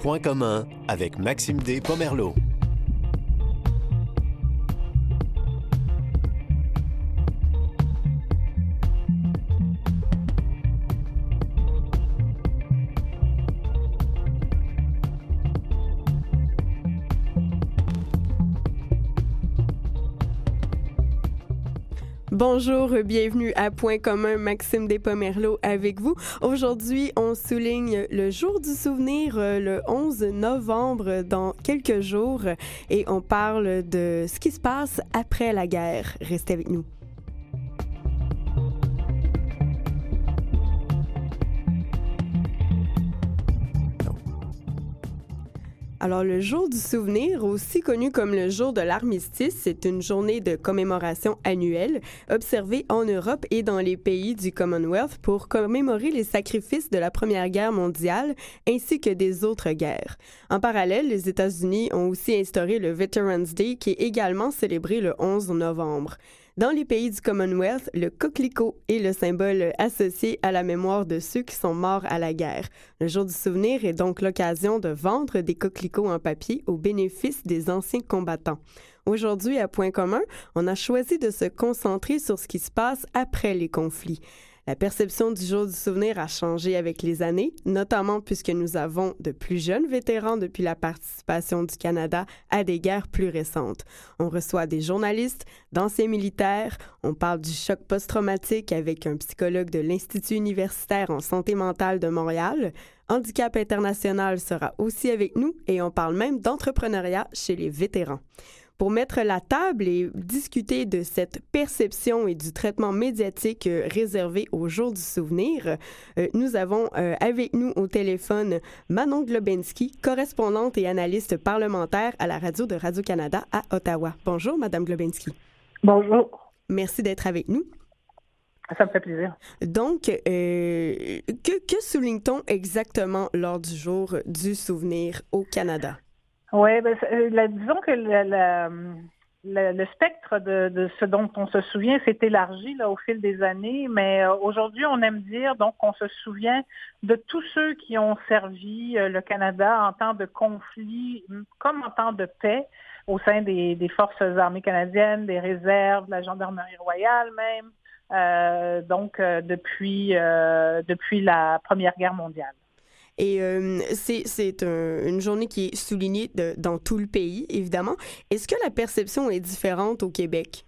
Point commun avec Maxime D. Pomerleau. Bonjour, bienvenue à Point commun, Maxime Despomerleau avec vous. Aujourd'hui, on souligne le jour du souvenir, euh, le 11 novembre, dans quelques jours, et on parle de ce qui se passe après la guerre. Restez avec nous. Alors, le jour du souvenir, aussi connu comme le jour de l'armistice, c'est une journée de commémoration annuelle observée en Europe et dans les pays du Commonwealth pour commémorer les sacrifices de la Première Guerre mondiale ainsi que des autres guerres. En parallèle, les États-Unis ont aussi instauré le Veterans Day qui est également célébré le 11 novembre. Dans les pays du Commonwealth, le coquelicot est le symbole associé à la mémoire de ceux qui sont morts à la guerre. Le jour du souvenir est donc l'occasion de vendre des coquelicots en papier au bénéfice des anciens combattants. Aujourd'hui, à Point commun, on a choisi de se concentrer sur ce qui se passe après les conflits. La perception du jour du souvenir a changé avec les années, notamment puisque nous avons de plus jeunes vétérans depuis la participation du Canada à des guerres plus récentes. On reçoit des journalistes, d'anciens militaires, on parle du choc post-traumatique avec un psychologue de l'Institut universitaire en santé mentale de Montréal. Handicap International sera aussi avec nous et on parle même d'entrepreneuriat chez les vétérans. Pour mettre la table et discuter de cette perception et du traitement médiatique euh, réservé au jour du souvenir, euh, nous avons euh, avec nous au téléphone Manon Globensky, correspondante et analyste parlementaire à la radio de Radio-Canada à Ottawa. Bonjour, Madame Globensky. Bonjour. Merci d'être avec nous. Ça me fait plaisir. Donc, que, que souligne-t-on exactement lors du jour du souvenir au Canada? Oui, ben, euh, disons que le, spectre de, ce dont on se souvient s'est élargi là, au fil des années, mais euh, aujourd'hui, on aime dire donc qu'on se souvient de tous ceux qui ont servi euh, le Canada en temps de conflit comme en temps de paix au sein des, forces armées canadiennes, des réserves, de la gendarmerie royale même, donc depuis, depuis la Première Guerre mondiale. Et euh, c'est une journée qui est soulignée de, dans tout le pays, évidemment. Est-ce que la perception est différente au Québec?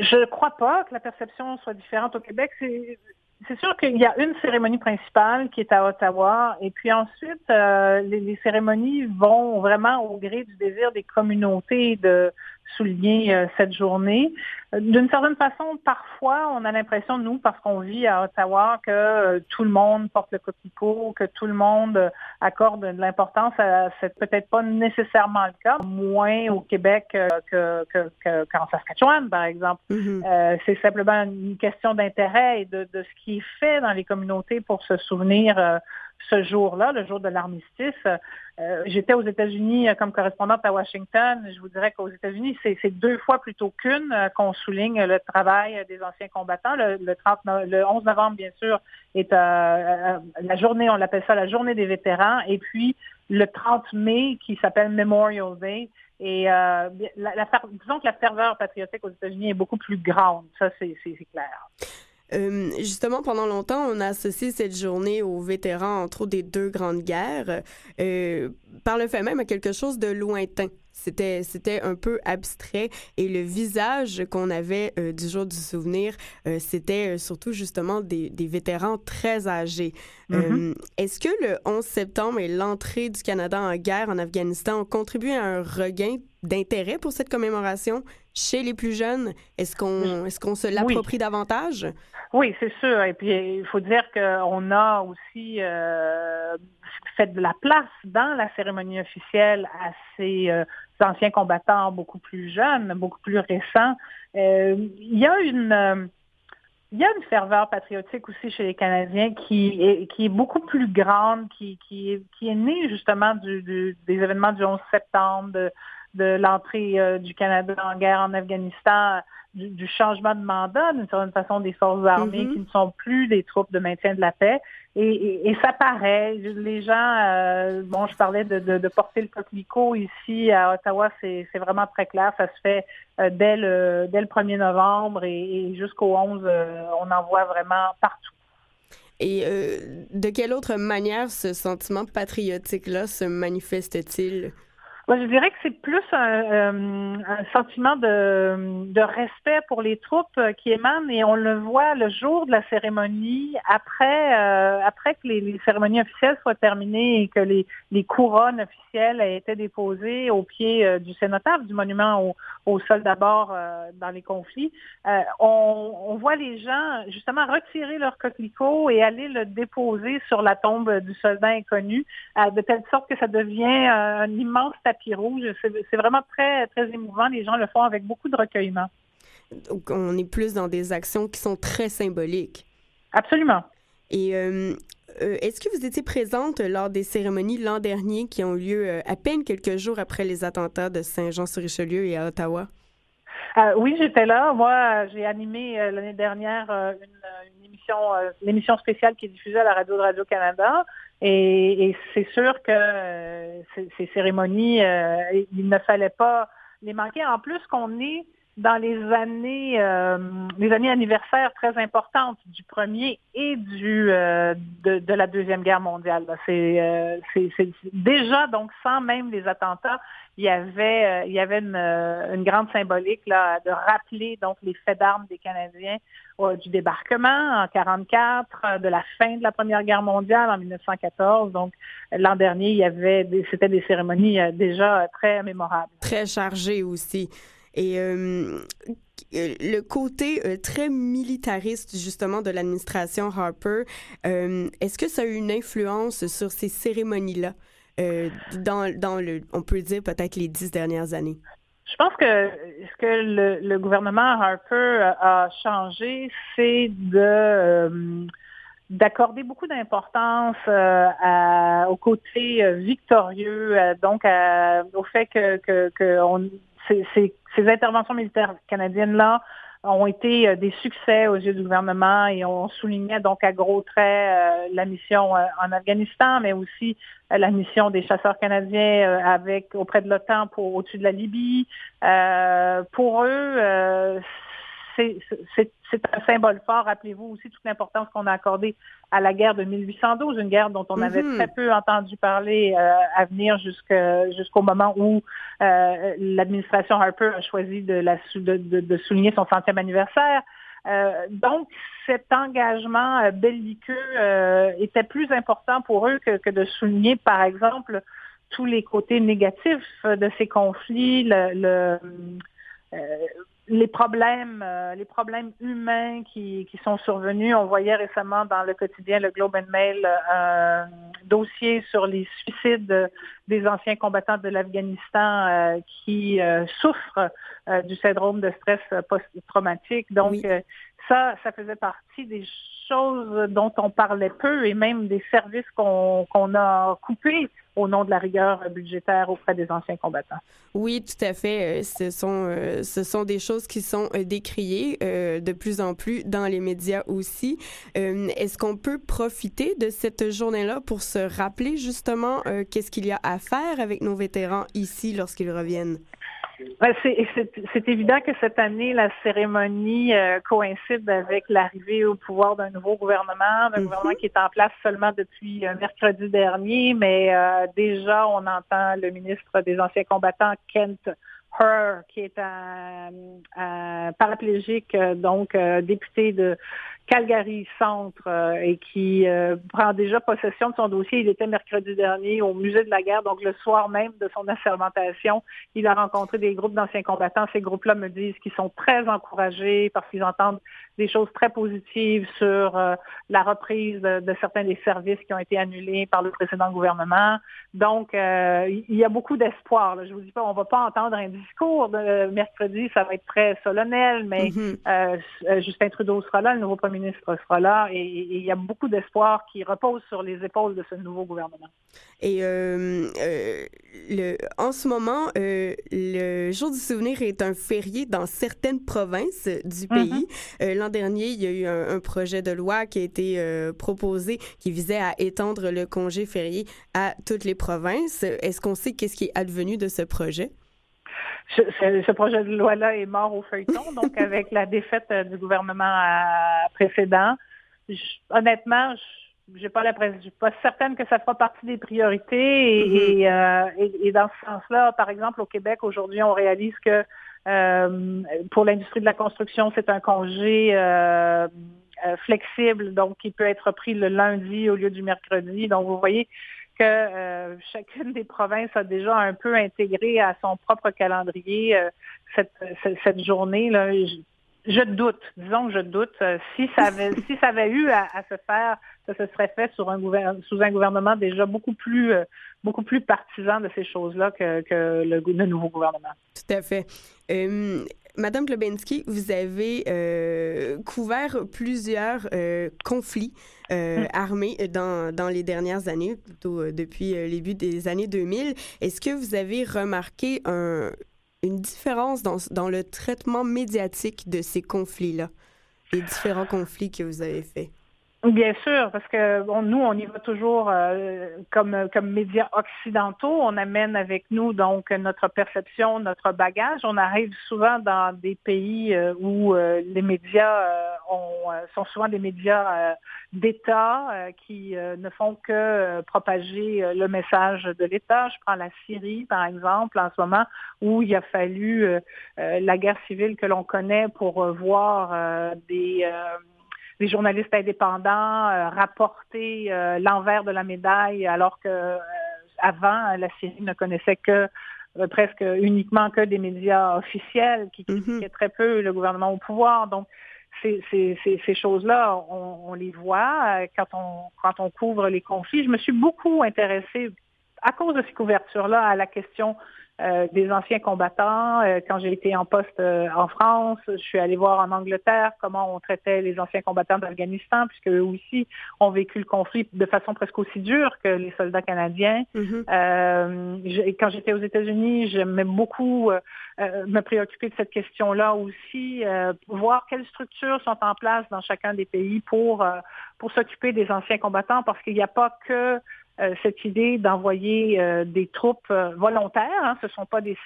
Je ne crois pas que la perception soit différente au Québec. C'est sûr qu'il y a une cérémonie principale qui est à Ottawa, et puis ensuite, euh, les, cérémonies vont vraiment au gré du désir des communautés de, souligner euh, cette journée. D'une certaine façon, parfois, on a l'impression, nous, parce qu'on vit à Ottawa, que euh, tout le monde porte le coquelicot, que tout le monde euh, accorde de l'importance à c'est peut-être pas nécessairement le cas, moins au Québec que, qu'en Saskatchewan, par exemple. Mm-hmm. c'est simplement une question d'intérêt et de, de, ce qui est fait dans les communautés pour se souvenir ce jour-là, le jour de l'armistice. Euh, j'étais aux États-Unis euh, comme correspondante à Washington. Je vous dirais qu'aux États-Unis, c'est deux fois plutôt qu'une euh, qu'on souligne le travail des anciens combattants. Le, le 11 novembre, bien sûr, est la journée, on l'appelle ça la journée des vétérans. Et puis le 30 mai, qui s'appelle Memorial Day. Et disons que la ferveur patriotique aux États-Unis est beaucoup plus grande. Ça, c'est clair. Euh, justement, pendant longtemps, on a associé cette journée aux vétérans, entre autres, des deux grandes guerres, euh, par le fait même à quelque chose de lointain. C'était, c'était un peu abstrait et le visage qu'on avait euh, du jour du souvenir, c'était surtout justement des, des, vétérans très âgés. Mm-hmm. est-ce que le 11 septembre et l'entrée du Canada en guerre en Afghanistan ont contribué à un regain d'intérêt pour cette commémoration chez les plus jeunes? Est-ce qu'on est-ce qu'on se l'approprie davantage? Oui, c'est sûr. Et puis, il faut dire qu'on a aussi euh, fait de la place dans la cérémonie officielle à ces euh, anciens combattants beaucoup plus jeunes, beaucoup plus récents. Euh, il y a une... il y a une ferveur patriotique aussi chez les Canadiens qui est, qui est beaucoup plus grande, qui, qui, est, qui est née justement du, des événements du 11 septembre, de l'entrée du Canada en guerre en Afghanistan, du, changement de mandat, d'une certaine façon, des forces armées mm-hmm. qui ne sont plus des troupes de maintien de la paix. Et, ça paraît. Les gens, euh, bon, je parlais de, porter le coquelicot ici à Ottawa, c'est vraiment très clair. Ça se fait euh, dès, le, dès le 1er novembre et, jusqu'au 11, euh, on en voit vraiment partout. Et de quelle autre manière ce sentiment patriotique-là se manifeste-t-il? Je dirais que c'est plus un, un sentiment de, de, respect pour les troupes euh, qui émanent et on le voit le jour de la cérémonie, après, euh, après que les, les, cérémonies officielles soient terminées et que les, les couronnes officielles aient été déposées au pied euh, du cénotaphe, du monument au, au sol d'abord dans les conflits. On, on, voit les gens justement retirer leur coquelicot et aller le déposer sur la tombe du soldat inconnu, de telle sorte que ça devient un immense tapis rouge. C'est vraiment très, très émouvant. Les gens le font avec beaucoup de recueillement. Donc, on est plus dans des actions qui sont très symboliques. Absolument. Et euh, euh, est-ce que vous étiez présente lors des cérémonies l'an dernier qui ont lieu euh, à peine quelques jours après les attentats de Saint-Jean-sur-Richelieu et à Ottawa? oui, j'étais là. Moi, j'ai animé l'année dernière une, émission, spéciale qui est diffusée à la radio de Radio-Canada. Et, c'est sûr que euh, ces, cérémonies, euh, il ne fallait pas les manquer. En plus qu'on est dans les années euh, les années anniversaires très importantes du premier et du de, de, la deuxième guerre mondiale. C'est c'est déjà donc sans même les attentats, il y avait il y avait une, une grande symbolique là de rappeler donc les faits d'armes des Canadiens du débarquement en 44, de la fin de la Première Guerre mondiale en 1914. Donc, l'an dernier, il y avait, c'était des cérémonies euh, déjà très mémorables. Très chargées aussi. Et euh, le côté euh, très militariste justement de l'administration Harper, est-ce que ça a eu une influence sur ces cérémonies-là dans, dans le, on peut dire peut-être les dix dernières années? Je pense que ce que le, gouvernement Harper a changé, c'est de euh, d'accorder beaucoup d'importance euh, au côté euh, victorieux, donc au fait que, que, ces, interventions militaires canadiennes là ont été euh, des succès aux yeux du gouvernement et on soulignait donc à gros traits euh, la mission euh, en Afghanistan, mais aussi la mission des chasseurs canadiens avec auprès de l'OTAN pour au-dessus de la Libye. pour eux, c'est un symbole fort. Rappelez-vous aussi toute l'importance qu'on a accordée à la guerre de 1812, une guerre dont on avait mhm. très peu entendu parler euh, à venir jusqu'au moment où euh, l'administration Harper a choisi de, la, de, de, souligner son centième anniversaire. Euh, donc, cet engagement belliqueux était plus important pour eux que, que, de souligner, par exemple, tous les côtés négatifs de ces conflits, le, le les problèmes, euh, les problèmes humains qui, qui, sont survenus. On voyait récemment dans le quotidien le Globe and Mail euh, un dossier sur les suicides des anciens combattants de l'Afghanistan euh, qui souffrent du syndrome de stress post-traumatique. Donc ça, ça faisait partie des choses dont on parlait peu et même des services qu'on a coupés au nom de la rigueur budgétaire auprès des anciens combattants. Oui, tout à fait. Euh, ce sont, euh, ce sont des choses qui sont euh, décriées de plus en plus dans les médias aussi. Est-ce qu'on peut profiter de cette journée-là pour se rappeler justement qu'est-ce qu'il y a à faire avec nos vétérans ici lorsqu'ils reviennent? C'est évident que cette année, la cérémonie euh, coïncide avec l'arrivée au pouvoir d'un nouveau gouvernement, d'un mhm. gouvernement qui est en place seulement depuis euh, mercredi dernier, mais euh, déjà on entend le ministre des Anciens combattants, Kent Her, qui est un, un paraplégique, donc député de Calgary Centre euh, et qui euh, prend déjà possession de son dossier. Il était mercredi dernier au musée de la guerre, donc le soir même de son assermentation, il a rencontré des groupes d'anciens combattants. Ces groupes-là me disent qu'ils sont très encouragés parce qu'ils entendent des choses très positives sur euh, la reprise de, certains des services qui ont été annulés par le précédent gouvernement. Donc, il y a beaucoup d'espoir. Je vous dis pas, on va pas entendre un discours de mercredi, ça va être très solennel, mais mm-hmm. Justin Trudeau sera là, le nouveau premier ministre sera là et, il y a beaucoup d'espoir qui repose sur les épaules de ce nouveau gouvernement. Et euh, euh, le, en ce moment, euh, le Jour du souvenir est un férié dans certaines provinces du mm-hmm. pays. Dernier, il y a eu un, un, projet de loi qui a été proposé qui visait à étendre le congé férié à toutes les provinces. Est-ce qu'on sait qu'est-ce qui est advenu de ce projet? ce, projet de loi-là est mort au feuilleton, donc avec la défaite euh, du gouvernement euh, précédent. honnêtement, j'ai pas l'impression, je suis pas certaine que ça fera partie des priorités. Et, mm-hmm. euh, dans ce sens-là, par exemple, au Québec, aujourd'hui, on réalise que pour l'industrie de la construction, c'est un congé flexible, donc qui peut être pris le lundi au lieu du mercredi. Donc, vous voyez, que euh, chacune des provinces a déjà un peu intégré à son propre calendrier euh, cette, cette, journée-là. Je, doute, disons que je doute. Euh, si ça avait, si ça avait eu à, se faire, ça se serait fait sous un gouvernement déjà beaucoup plus, beaucoup plus partisan de ces choses-là que, le, nouveau gouvernement. Tout à fait. Madame Globensky, vous avez euh, couvert plusieurs euh, conflits euh, hum. armés dans, dans, les dernières années, plutôt depuis le début des années 2000. Est-ce que vous avez remarqué un, une différence dans, dans, le traitement médiatique de ces conflits-là, les différents conflits que vous avez faits? Bien sûr, parce que nous, on y va toujours euh, comme, comme médias occidentaux. On amène avec nous donc notre perception, notre bagage. On arrive souvent dans des pays euh, où euh, les médias sont souvent des médias d'État qui ne font que propager le message de l'État. Je prends la Syrie, par exemple, en ce moment, où il a fallu la guerre civile que l'on connaît pour voir des les journalistes indépendants euh, rapporter euh, l'envers de la médaille, alors que euh, avant la Syrie ne connaissait que presque uniquement que des médias officiels qui mhm. critiquaient très peu le gouvernement au pouvoir. Donc, ces, ces, ces, choses-là, on, les voit quand on, quand on couvre les conflits. Je me suis beaucoup intéressée, à cause de ces couvertures-là, à la question euh, des anciens combattants. Euh, quand j'ai été en poste euh, en France, je suis allée voir en Angleterre comment on traitait les anciens combattants d'Afghanistan, puisque eux aussi ont vécu le conflit de façon presque aussi dure que les soldats canadiens. Mm-hmm. quand j'étais aux États-Unis, j'aimais beaucoup me préoccuper de cette question-là aussi, voir quelles structures sont en place dans chacun des pays pour pour s'occuper des anciens combattants, parce qu'il n'y a pas que euh, cette idée d'envoyer euh, des troupes euh, volontaires. Hein. Ce ne sont pas des,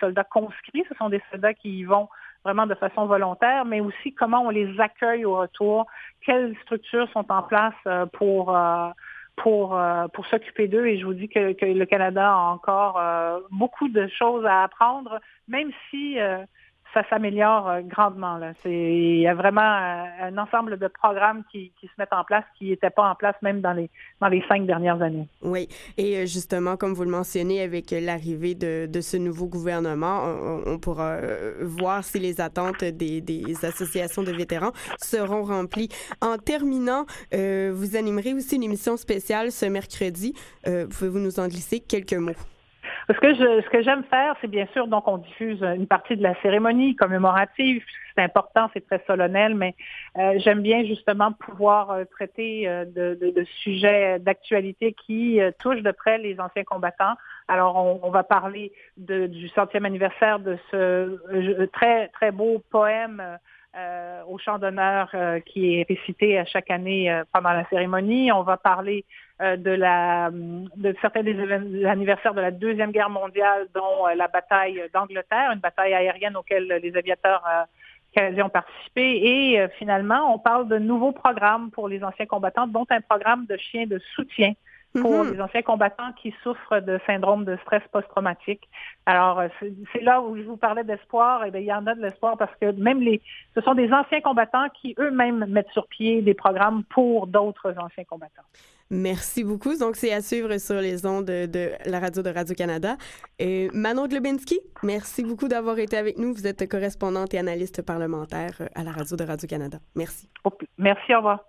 soldats conscrits, ce sont des soldats qui y vont vraiment de façon volontaire, mais aussi comment on les accueille au retour, quelles structures sont en place pour pour pour s'occuper d'eux. Et je vous dis que, le Canada a encore beaucoup de choses à apprendre, même si ça s'améliore euh, grandement. Là. Il y a vraiment euh, un, ensemble de programmes qui, se mettent en place qui n'étaient pas en place même dans les, dans les cinq dernières années. Oui, et euh, justement, comme vous le mentionnez, avec l'arrivée de, ce nouveau gouvernement, on, pourra voir si les attentes des, associations de vétérans seront remplies. En terminant, vous animerez aussi une émission spéciale ce mercredi. Pouvez-vous nous en glisser quelques mots? Ce que je, ce que j'aime faire, c'est bien sûr, donc on diffuse une partie de la cérémonie commémorative. C'est important, c'est très solennel, mais euh, j'aime bien justement pouvoir euh, traiter euh, de, de, de, sujets d'actualité qui touchent de près les anciens combattants. Alors, on, on va parler de, du centième anniversaire de ce très très beau poème euh, au chant d'honneur euh, qui est récité à chaque année euh, pendant la cérémonie. On va parler de la de certains des anniversaires de la deuxième guerre mondiale, dont la bataille d'Angleterre, une bataille aérienne auquel les aviateurs canadiens ont participé. Et finalement, on parle de nouveaux programmes pour les anciens combattants, dont un programme de chiens de soutien pour mhm. les anciens combattants qui souffrent de syndrome de stress post-traumatique. Alors, euh, c'est là où je vous parlais d'espoir. Et eh bien, il y en a de l'espoir parce que même les, ce sont des anciens combattants qui eux-mêmes mettent sur pied des programmes pour d'autres anciens combattants. Merci beaucoup. Donc, c'est à suivre sur les ondes de, la radio de Radio-Canada. Et Manon Globinski, merci beaucoup d'avoir été avec nous. Vous êtes correspondante et analyste parlementaire à la radio de Radio-Canada. Merci. Merci, au revoir.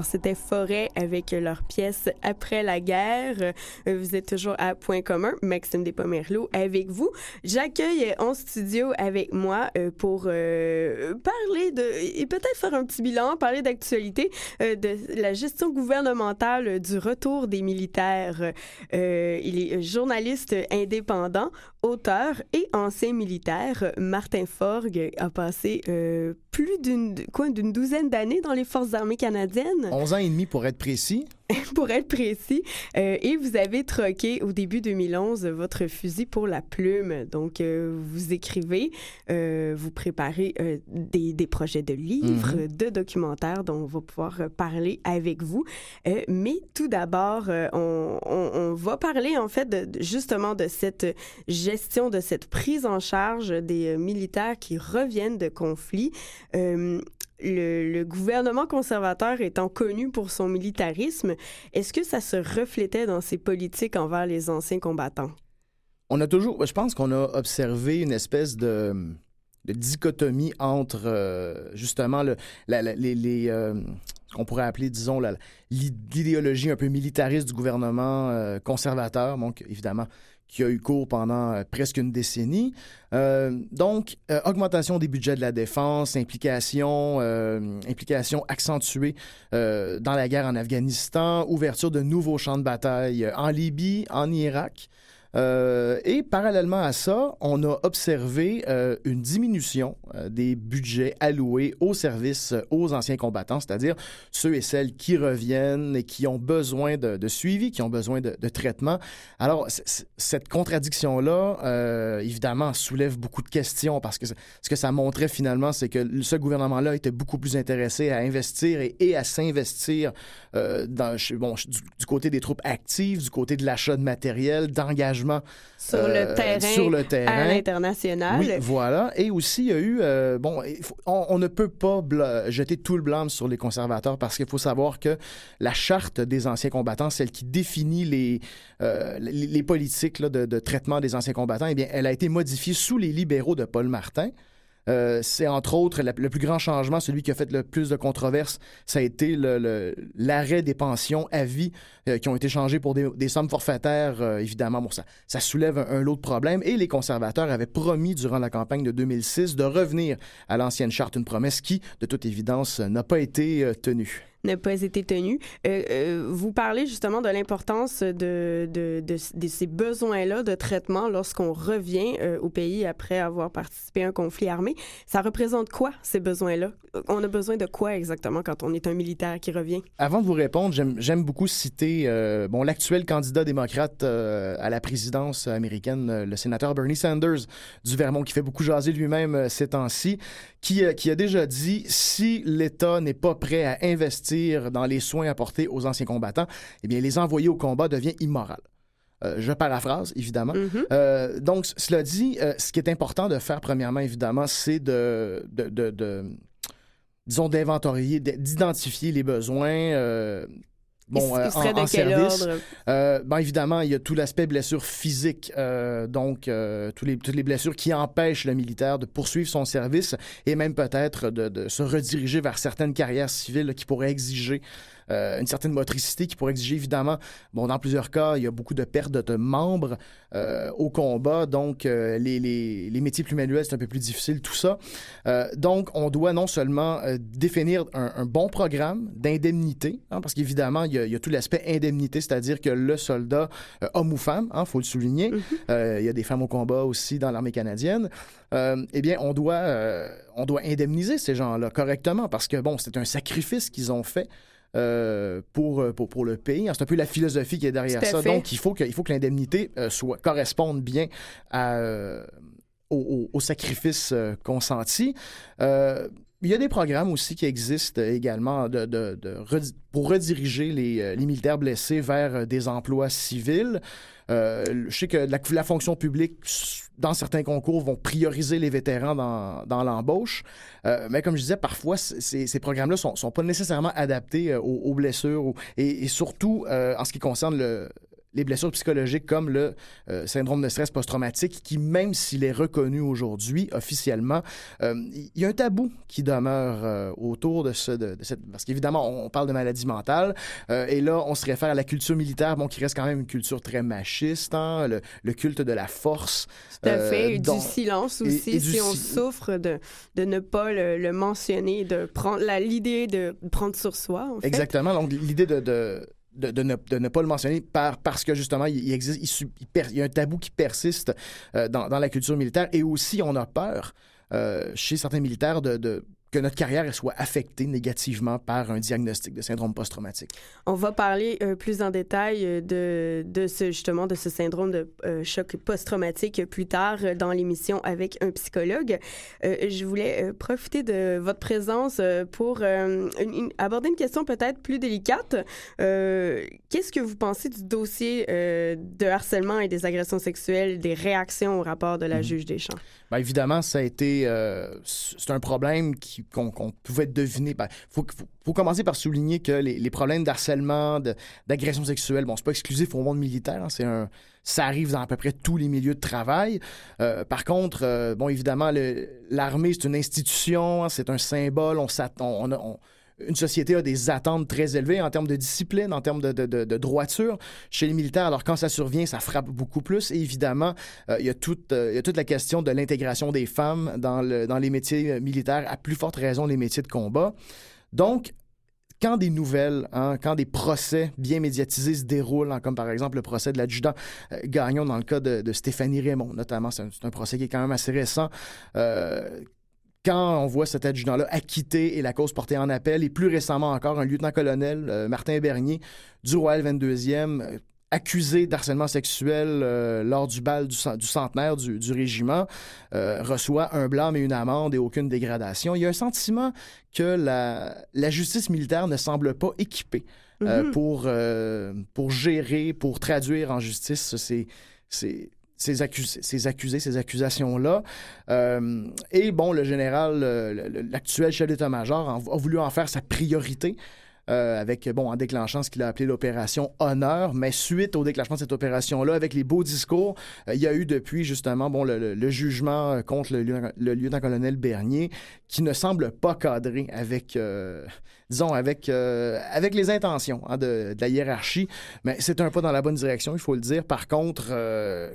Alors, c'était Forêt avec leur pièce Après la guerre. Euh, vous êtes toujours à Point commun. Maxime Despomerleau avec vous. J'accueille en studio avec moi euh, pour euh, parler de, et peut-être faire un petit bilan, parler d'actualité de la gestion gouvernementale du retour des militaires. il est journaliste indépendant, auteur et ancien militaire. Martin Forgue a passé plus d'une quoi d'une douzaine d'années dans les forces armées canadiennes. 11 ans et demi pour être précis. pour être précis. Euh, et vous avez troqué au début 2011 votre fusil pour la plume. Donc, euh, vous écrivez, euh, vous préparez des, des, projets de livres, mm-hmm. de documentaires dont on va pouvoir parler avec vous. mais tout d'abord, on, on, on, va parler en fait de, justement de cette gestion, de cette prise en charge des militaires qui reviennent de conflits le, gouvernement conservateur étant connu pour son militarisme, est-ce que ça se reflétait dans ses politiques envers les anciens combattants? On a toujours, je pense qu'on a observé une espèce de, dichotomie entre euh, justement le, les, euh, ce qu'on pourrait appeler, disons, l'idéologie un peu militariste du gouvernement euh, conservateur, donc évidemment qui a eu cours pendant euh, presque une décennie. Euh, donc, euh, augmentation des budgets de la défense, implication, implication accentuée dans la guerre en Afghanistan, ouverture de nouveaux champs de bataille en Libye, en Irak. Euh, et parallèlement à ça, on a observé euh, une diminution euh, des budgets alloués aux services aux anciens combattants, c'est-à-dire ceux et celles qui reviennent et qui ont besoin de, suivi, qui ont besoin de, traitement. Alors, cette contradiction-là, évidemment, soulève beaucoup de questions parce que ce que ça montrait finalement, c'est que ce gouvernement-là était beaucoup plus intéressé à investir et, à s'investir du côté des troupes actives, du côté de l'achat de matériel, d'engagement sur, le euh, terrain, sur le terrain à l'international. Oui, voilà. Et aussi, il y a eu, euh, bon, on, ne peut pas jeter tout le blâme sur les conservateurs parce qu'il faut savoir que la charte des anciens combattants, celle qui définit les, euh, les, politiques de, de, traitement des anciens combattants, eh bien, elle a été modifiée sous les libéraux de Paul Martin. Euh, c'est entre autres le plus grand changement, celui qui a fait le plus de controverses, ça a été l'arrêt des pensions à vie euh, qui ont été changées pour des, sommes forfaitaires. Euh, évidemment, bon, ça, ça soulève un, lot de problèmes. Et les conservateurs avaient promis durant la campagne de 2006 de revenir à l'ancienne charte, une promesse qui, de toute évidence, n'a pas été tenue. N'a pas été tenu. Euh, euh, vous parlez justement de l'importance de, de, de, ces besoins-là de traitement lorsqu'on revient euh, au pays après avoir participé à un conflit armé. Ça représente quoi, ces besoins-là? On a besoin de quoi exactement quand on est un militaire qui revient? Avant de vous répondre, j'aime beaucoup citer bon, l'actuel candidat démocrate à la présidence américaine, le sénateur Bernie Sanders du Vermont, qui fait beaucoup jaser lui-même ces temps-ci, qui, qui a déjà dit si l'État n'est pas prêt à investir dans les soins apportés aux anciens combattants, eh bien, les envoyer au combat devient immoral. Euh, je paraphrase, évidemment. Mm-hmm. Euh, donc, cela dit, euh, ce qui est important de faire, premièrement, évidemment, c'est de, de, de, disons, d'inventorier, d'identifier les besoins bon, il, serait en, de quel service. Euh, ben, évidemment, il y a tout l'aspect blessure physique, euh, donc euh, tous les, toutes les blessures qui empêchent le militaire de poursuivre son service et même peut-être de, de, se rediriger vers certaines carrières civiles qui pourraient exiger euh, une certaine motricité qui pourrait exiger évidemment, bon, dans plusieurs cas, il y a beaucoup de pertes de membres euh, au combat, donc euh, les, les, les, métiers plus manuels, c'est un peu plus difficile, tout ça. donc, on doit non seulement définir un, un, bon programme d'indemnité, hein, parce qu'évidemment, il, il, y a tout l'aspect indemnité, c'est-à-dire que le soldat, homme ou femme, il hein, faut le souligner, mm-hmm. il y a des femmes au combat aussi dans l'armée canadienne, eh bien, on doit, on doit indemniser ces gens-là correctement, parce que, bon, c'est un sacrifice qu'ils ont fait. Euh, pour, euh, pour, pour, le pays. C'est un peu la philosophie qui est derrière ça. Donc, il faut que, il faut que l'indemnité euh, soit, corresponde bien à, au, au, sacrifice consenti. Il y a des programmes aussi qui existent également de, de, de, pour rediriger les, les, militaires blessés vers des emplois civils. Euh, je sais que la, fonction publique, dans certains concours, vont prioriser les vétérans dans, dans l'embauche. Euh, mais comme je disais, parfois, ces, programmes-là ne sont, pas nécessairement adaptés euh, aux, blessures et, surtout en ce qui concerne le, les blessures psychologiques comme le euh, syndrome de stress post-traumatique, qui, même s'il est reconnu aujourd'hui officiellement, euh, il y a un tabou qui demeure euh, autour de, ce, de, cette... Parce qu'évidemment, on parle de maladie mentale, et là, on se réfère à la culture militaire, bon, qui reste quand même une culture très machiste, hein, le, le, culte de la force. Tout à fait, et du silence aussi, et, et si on souffre de, de ne pas le, le mentionner, de prendre l'idée de prendre sur soi, en fait. Exactement, donc l'idée de, de de, ne, pas le mentionner par, parce que justement, il, existe, il, y a un tabou qui persiste euh, dans, la culture militaire. Et aussi on a peur euh, chez certains militaires de que notre carrière soit affectée négativement par un diagnostic de syndrome post-traumatique. On va parler euh, plus en détail euh, de, de ce justement de ce syndrome de euh, choc post-traumatique plus tard dans l'émission avec un psychologue. Euh, je voulais profiter de votre présence pour une, une, aborder une question peut-être plus délicate. Qu'est-ce que vous pensez du dossier de harcèlement et des agressions sexuelles, des réactions au rapport de la mmh. juge des champs? Bien, évidemment, ça a été c'est un problème qu'on pouvait deviner. Il ben, faut, commencer par souligner que les, problèmes d'harcèlement, d'agression sexuelle, bon, c'est pas exclusif au monde militaire. Hein, un, ça arrive dans à peu près tous les milieux de travail. Euh, par contre, euh, bon, évidemment, l'armée, c'est une institution, hein, c'est un symbole. On s'attend, une société a des attentes très élevées en termes de discipline, en termes de, de, droiture chez les militaires. Alors quand ça survient, ça frappe beaucoup plus. Et évidemment, euh, il, y a toute, euh, il y a toute la question de l'intégration des femmes dans, le, dans les métiers euh, militaires, à plus forte raison les métiers de combat. Donc, quand des nouvelles, hein, quand des procès bien médiatisés se déroulent, hein, comme par exemple le procès de l'adjudant euh, Gagnon dans le cas de, Stéphanie Raymond, notamment, c'est un, procès qui est quand même assez récent, quand on voit cet adjudant-là acquitté et la cause portée en appel, et plus récemment encore un lieutenant-colonel, euh, Martin Bernier, du Royal 22e, euh, accusé d'harcèlement sexuel euh, lors du bal du, du centenaire du, du régiment, euh, reçoit un blâme et une amende et aucune dégradation. Il y a un sentiment que la, la justice militaire ne semble pas équipée mm -hmm. pour, pour gérer, pour traduire en justice ces, ces, ces, accus ces accusés, ces accusations-là. Euh, et bon, le général, l'actuel chef d'état-major a, voulu en faire sa priorité. Euh, avec, bon, en déclenchant ce qu'il a appelé l'opération Honneur, mais suite au déclenchement de cette opération-là, avec les beaux discours, euh, il y a eu depuis, justement, bon, le, jugement contre le, lieutenant-colonel Bernier, qui ne semble pas cadrer avec, disons, avec, avec les intentions hein, de, la hiérarchie. Mais c'est un pas dans la bonne direction, il faut le dire. Par contre,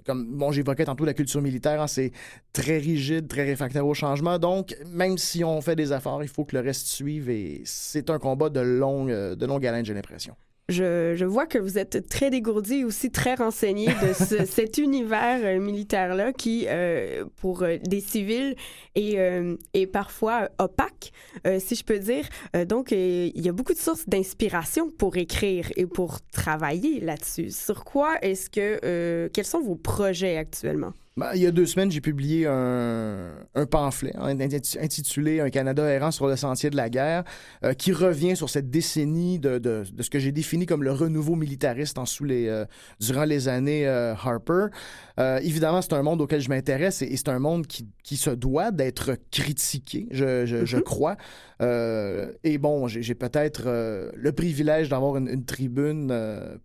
comme bon, j'évoquais tantôt la culture militaire, hein, c'est très rigide, très réfractaire au changement. Donc, même si on fait des efforts, il faut que le reste suive et c'est un combat de longue, de longue haleine, j'ai l'impression. Je, je, vois que vous êtes très dégourdi et aussi très renseigné de ce, cet univers euh, militaire-là qui, euh, pour euh, des civils, est, est parfois opaque, si je peux dire. donc, il y a beaucoup de sources d'inspiration pour écrire et pour travailler là-dessus. Sur quoi est-ce que... quels sont vos projets actuellement? Ben, il y a deux semaines, j'ai publié un, pamphlet hein, intitulé Un Canada errant sur le sentier de la guerre, euh, qui revient sur cette décennie de, ce que j'ai défini comme le renouveau militariste en sous les, euh, durant les années euh, Harper. évidemment, c'est un monde auquel je m'intéresse et, c'est un monde qui, se doit d'être critiqué, je, je, mm-hmm. crois. et bon, j'ai peut-être le privilège d'avoir une, tribune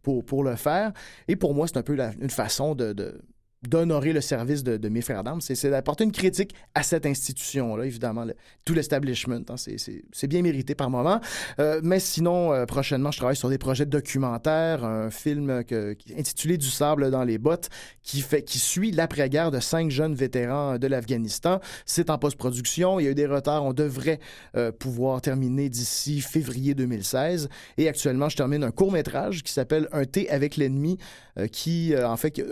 pour, pour le faire. Et pour moi, c'est un peu une façon de d'honorer le service de, mes frères d'armes, c'est d'apporter une critique à cette institution-là, évidemment, tout l'establishment. Hein, c'est bien mérité par moment. Euh, mais sinon, euh, prochainement, je travaille sur des projets documentaires, un film intitulé Du sable dans les bottes, qui suit l'après-guerre de cinq jeunes vétérans de l'Afghanistan. C'est en post-production. Il y a eu des retards. On devrait euh, pouvoir terminer d'ici février 2016. Et actuellement, je termine un court-métrage qui s'appelle Un thé avec l'ennemi, qui, en fait,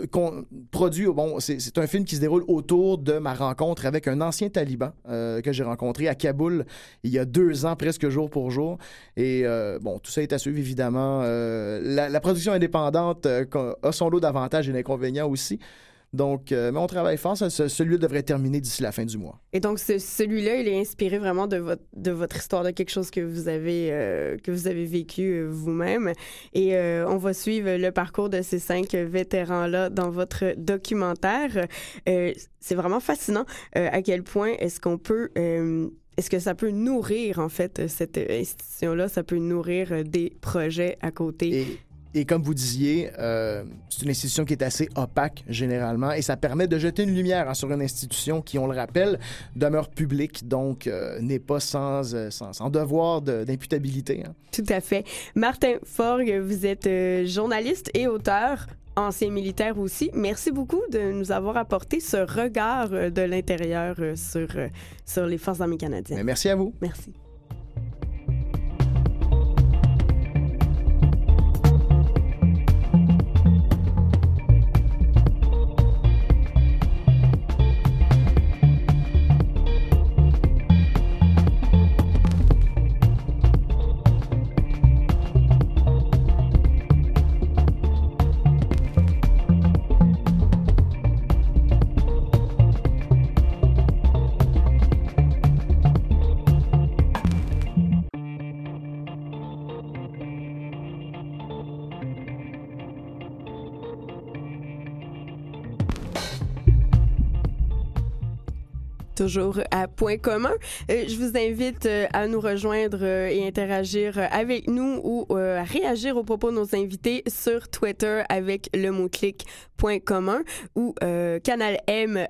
produit bon, c'est un film qui se déroule autour de ma rencontre avec un ancien taliban euh, que j'ai rencontré à Kaboul il y a deux ans, presque jour pour jour. Et euh, bon, tout ça est à suivre, évidemment. Euh, la, la, production indépendante a son lot d'avantages et d'inconvénients aussi. Donc, euh, mais on travaille fort. celui-là devrait terminer d'ici la fin du mois. Et donc, celui-là, il est inspiré vraiment de votre, de votre histoire, de quelque chose que vous avez, euh, que vous avez vécu euh, vous-même. Et on va suivre le parcours de ces cinq vétérans-là dans votre documentaire. c'est vraiment fascinant à quel point est-ce qu'on peut est-ce que ça peut nourrir, en fait, cette institution-là? Ça peut nourrir des projets à côté? Et comme vous disiez, euh, c'est une institution qui est assez opaque généralement et ça permet de jeter une lumière hein, sur une institution qui, on le rappelle, demeure publique, donc euh, n'est pas sans, euh, sans, devoir d'imputabilité. Hein. Tout à fait. Martin Forgue, vous êtes journaliste et auteur ancien militaire aussi. Merci beaucoup de nous avoir apporté ce regard de l'intérieur sur, sur les forces armées canadiennes. merci à vous. Merci. Toujours à Point commun. Euh, je vous invite euh, à nous rejoindre euh, et interagir avec nous ou à réagir aux propos de nos invités sur Twitter avec le mot-clic Point commun ou canal M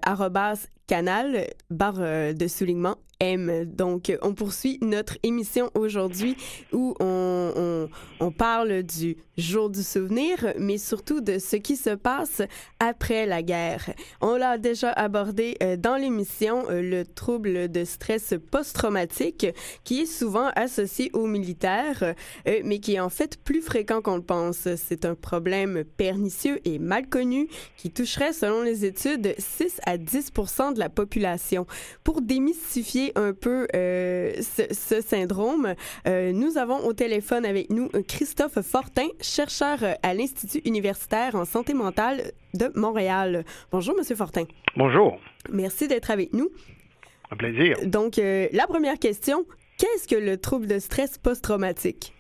canal barre de soulignement Donc, on poursuit notre émission aujourd'hui où on, parle du jour du souvenir, mais surtout de ce qui se passe après la guerre. On l'a déjà abordé euh, dans l'émission, euh, le trouble de stress post-traumatique, qui est souvent associé aux militaires, euh, mais qui est en fait plus fréquent qu'on le pense. C'est un problème pernicieux et mal connu qui toucherait, selon les études, 6 à 10% de la population. Pour démystifier un peu euh, ce, syndrome. Euh, nous avons au téléphone avec nous Christophe Fortin, chercheur à l'Institut universitaire en santé mentale de Montréal. Bonjour, Monsieur Fortin. Bonjour. Merci d'être avec nous. Un plaisir. Donc, euh, la première question, qu'est-ce que le trouble de stress post-traumatique?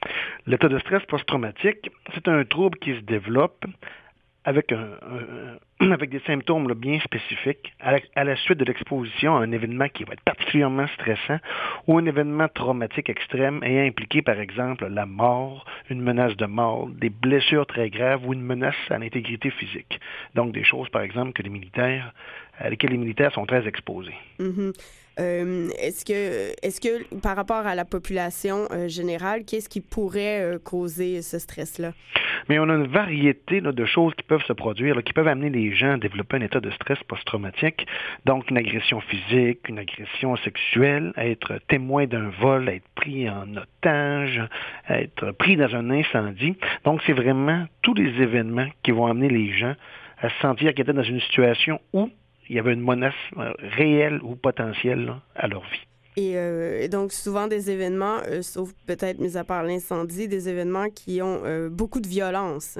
L'état de stress post-traumatique, c'est un trouble qui se développe avec avec des symptômes bien spécifiques à la, suite de l'exposition à un événement qui va être particulièrement stressant ou un événement traumatique extrême ayant impliqué, par exemple, la mort, une menace de mort, des blessures très graves ou une menace à l'intégrité physique. Donc des choses, par exemple, que les militaires, à lesquelles les militaires sont très exposés. Mm-hmm. Euh, est-ce que, est-ce que par rapport à la population euh, générale, qu'est-ce qui pourrait euh, causer ce stress-là? Mais on a une variété de choses qui peuvent se produire, qui peuvent amener les gens à développer un état de stress post-traumatique. Donc, une agression physique, une agression sexuelle, être témoin d'un vol, être pris en otage, être pris dans un incendie. Donc, c'est vraiment tous les événements qui vont amener les gens à se sentir qu'ils étaient dans une situation où il y avait une menace euh, réelle ou potentielle à leur vie. Euh, et, donc, souvent des événements, euh, sauf peut-être, mis à part l'incendie, des événements qui ont beaucoup de violence,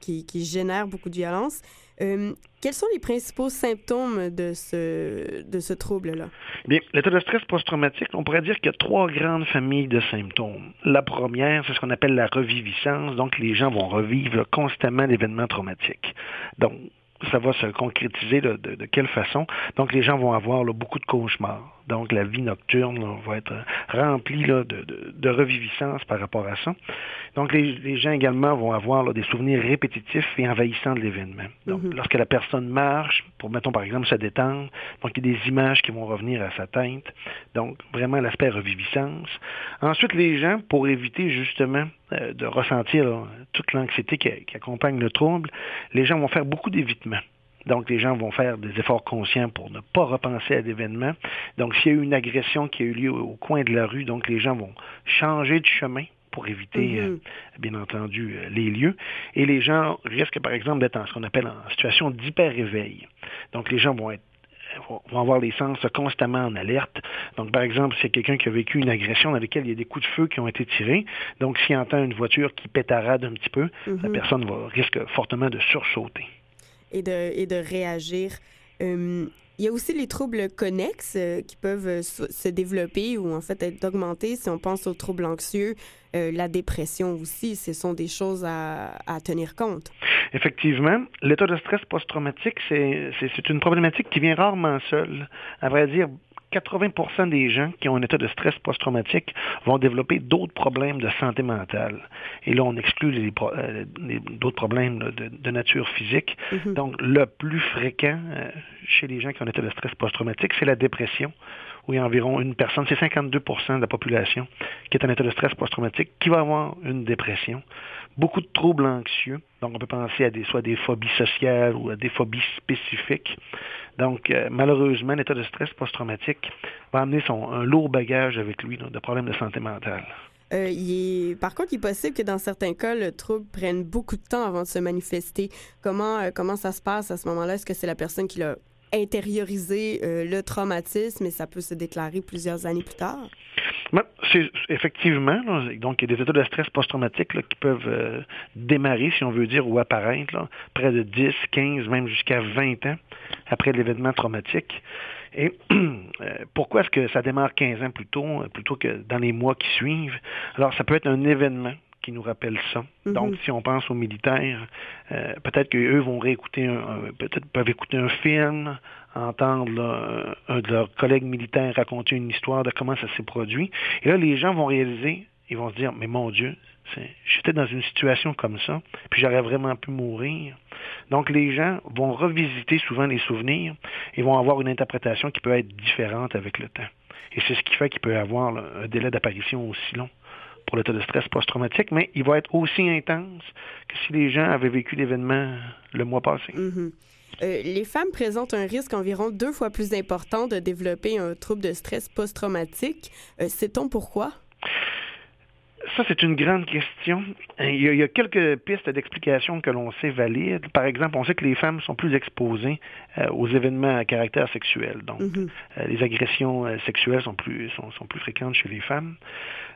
qui, qui, génèrent beaucoup de violence. quels sont les principaux symptômes de ce, de ce trouble-là? Bien, l'état de stress post-traumatique, on pourrait dire qu'il y a trois grandes familles de symptômes. La première, c'est ce qu'on appelle la reviviscence. Donc, les gens vont revivre constamment l'événement traumatique. Donc, ça va se concrétiser de, quelle façon. Donc, les gens vont avoir beaucoup de cauchemars. Donc, la vie nocturne va être remplie de, de, reviviscence par rapport à ça. Donc, les, gens également vont avoir des souvenirs répétitifs et envahissants de l'événement. Donc, mm-hmm. lorsque la personne marche, pour, mettons, par exemple, se détendre, donc il y a des images qui vont revenir à sa tête. Donc, vraiment l'aspect reviviscence. Ensuite, les gens, pour éviter justement euh, de ressentir toute l'anxiété qui, qui accompagne le trouble, les gens vont faire beaucoup d'évitement. Donc, les gens vont faire des efforts conscients pour ne pas repenser à l'événement. Donc, s'il y a eu une agression qui a eu lieu au coin de la rue, donc les gens vont changer de chemin pour éviter, euh, mm-hmm. bien entendu, euh, les lieux. Et les gens risquent, par exemple, d'être en ce qu'on appelle en situation d'hyper-éveil. Donc, les gens vont être vont avoir les sens constamment en alerte. Donc, par exemple, c'est quelqu'un qui a vécu une agression dans laquelle il y a des coups de feu qui ont été tirés. Donc, s'il entend une voiture qui pétarade un petit peu, la mm-hmm. personne va, risque fortement de sursauter et de, réagir. Euh, il y a aussi les troubles connexes euh, qui peuvent euh, se développer ou en fait être augmentés si on pense aux troubles anxieux, la dépression aussi. Ce sont des choses à, à tenir compte. Effectivement, l'état de stress post-traumatique, c'est une problématique qui vient rarement seule. À vrai dire, 80% des gens qui ont un état de stress post-traumatique vont développer d'autres problèmes de santé mentale. Et là, on exclut euh, d'autres problèmes de, nature physique. Mm-hmm. Donc, le plus fréquent euh, chez les gens qui ont un état de stress post-traumatique, c'est la dépression, où il y a environ une personne, c'est 52% de la population qui est en état de stress post-traumatique, qui va avoir une dépression. Beaucoup de troubles anxieux, donc on peut penser à des, soit des phobies sociales ou à des phobies spécifiques. Donc, euh, malheureusement, l'état de stress post-traumatique va amener son, un lourd bagage avec lui de problèmes de santé mentale. Euh, Par contre, il est possible que dans certains cas, le trouble prenne beaucoup de temps avant de se manifester. Comment, euh, comment ça se passe à ce moment-là? Est-ce que c'est la personne qui l'a intériorisé le traumatisme et ça peut se déclarer plusieurs années plus tard? C'est effectivement, donc il y a des états de stress post-traumatique qui peuvent euh, démarrer, si on veut dire, ou apparaître près de 10, 15, même jusqu'à 20 ans après l'événement traumatique. Et euh, pourquoi est-ce que ça démarre 15 ans plus tôt, euh, plutôt que dans les mois qui suivent? Alors, ça peut être un événement qui nous rappelle ça. Mm-hmm. Donc, si on pense aux militaires, peut-être qu'eux vont réécouter, peut-être peuvent écouter un film, entendre un de leurs collègues militaires raconter une histoire de comment ça s'est produit. Et là, les gens vont réaliser, ils vont se dire, mais mon Dieu, j'étais dans une situation comme ça, puis j'aurais vraiment pu mourir. Donc les gens vont revisiter souvent les souvenirs et vont avoir une interprétation qui peut être différente avec le temps. Et c'est ce qui fait qu'il peut y avoir un délai d'apparition aussi long pour l'état de stress post-traumatique, mais il va être aussi intense que si les gens avaient vécu l'événement le mois passé. Mm-hmm. Euh, les femmes présentent un risque environ deux fois plus important de développer un trouble de stress post-traumatique. Euh, sait-on pourquoi? Ça, c'est une grande question. Il y a, quelques pistes d'explication que l'on sait valides. Par exemple, on sait que les femmes sont plus exposées euh, aux événements à caractère sexuel. Donc, mm-hmm. les agressions sexuelles sont plus, sont, plus fréquentes chez les femmes.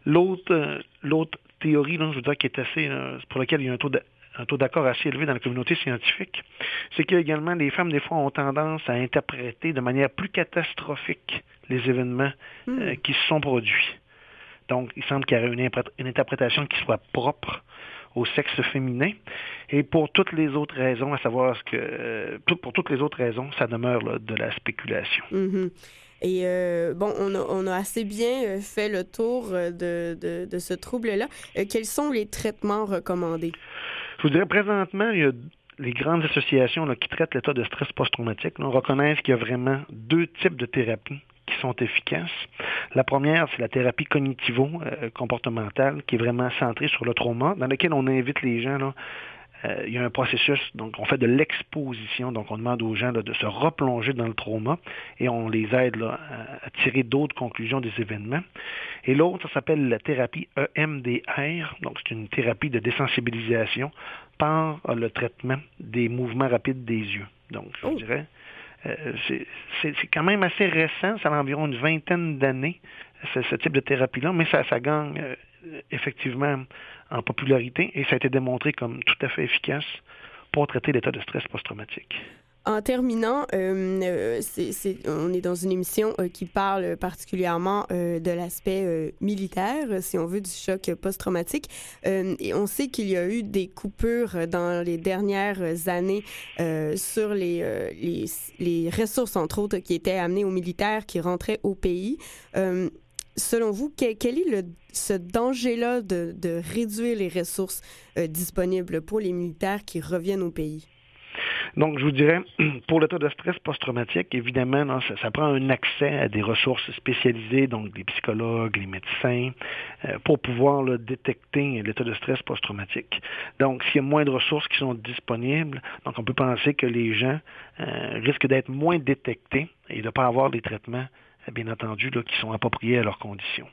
L'autre, l'autre théorie, je veux dire, qui est assez, pour laquelle il y a un taux de, un taux d'accord assez élevé dans la communauté scientifique, c'est qu'également les femmes, des fois, ont tendance à interpréter de manière plus catastrophique les événements hmm. euh, qui se sont produits. Donc, il semble qu'il y aurait une, une, interprétation qui soit propre au sexe féminin. Et pour toutes les autres raisons, à savoir ce que, euh, pour toutes les autres raisons, ça demeure de la spéculation. Mm-hmm. Et euh, bon, on a, on a, assez bien fait le tour de, de, de ce trouble-là. quels sont les traitements recommandés? Je vous dirais présentement, il y a les grandes associations qui traitent l'état de stress post-traumatique reconnaissent qu'il y a vraiment deux types de thérapies qui sont efficaces. La première, c'est la thérapie cognitivo-comportementale, qui est vraiment centrée sur le trauma, dans laquelle on invite les gens euh, il y a un processus, donc on fait de l'exposition, donc on demande aux gens de se replonger dans le trauma et on les aide à, tirer d'autres conclusions des événements. Et l'autre, ça s'appelle la thérapie EMDR, donc c'est une thérapie de désensibilisation par le traitement des mouvements rapides des yeux. Donc, je oh. dirais, euh, c'est quand même assez récent, ça a environ une vingtaine d'années, ce, type de thérapie-là, mais ça, ça gagne euh, effectivement en popularité et ça a été démontré comme tout à fait efficace pour traiter l'état de stress post-traumatique. En terminant, euh, euh, on est dans une émission euh, qui parle particulièrement de l'aspect militaire, si on veut, du choc post-traumatique. et on sait qu'il y a eu des coupures dans les dernières années sur les, les, les, ressources, entre autres, qui étaient amenées aux militaires qui rentraient au pays selon vous, quel, est le, ce danger-là de, de, réduire les ressources euh, disponibles pour les militaires qui reviennent au pays? Donc, je vous dirais, pour l'état de stress post-traumatique, évidemment, ça, prend un accès à des ressources spécialisées, donc des psychologues, les médecins, euh, pour pouvoir détecter l'état de stress post-traumatique. Donc, s'il y a moins de ressources qui sont disponibles, donc on peut penser que les gens euh, risquent d'être moins détectés et de ne pas avoir les traitements bien entendu, là, qui sont appropriés à leurs conditions.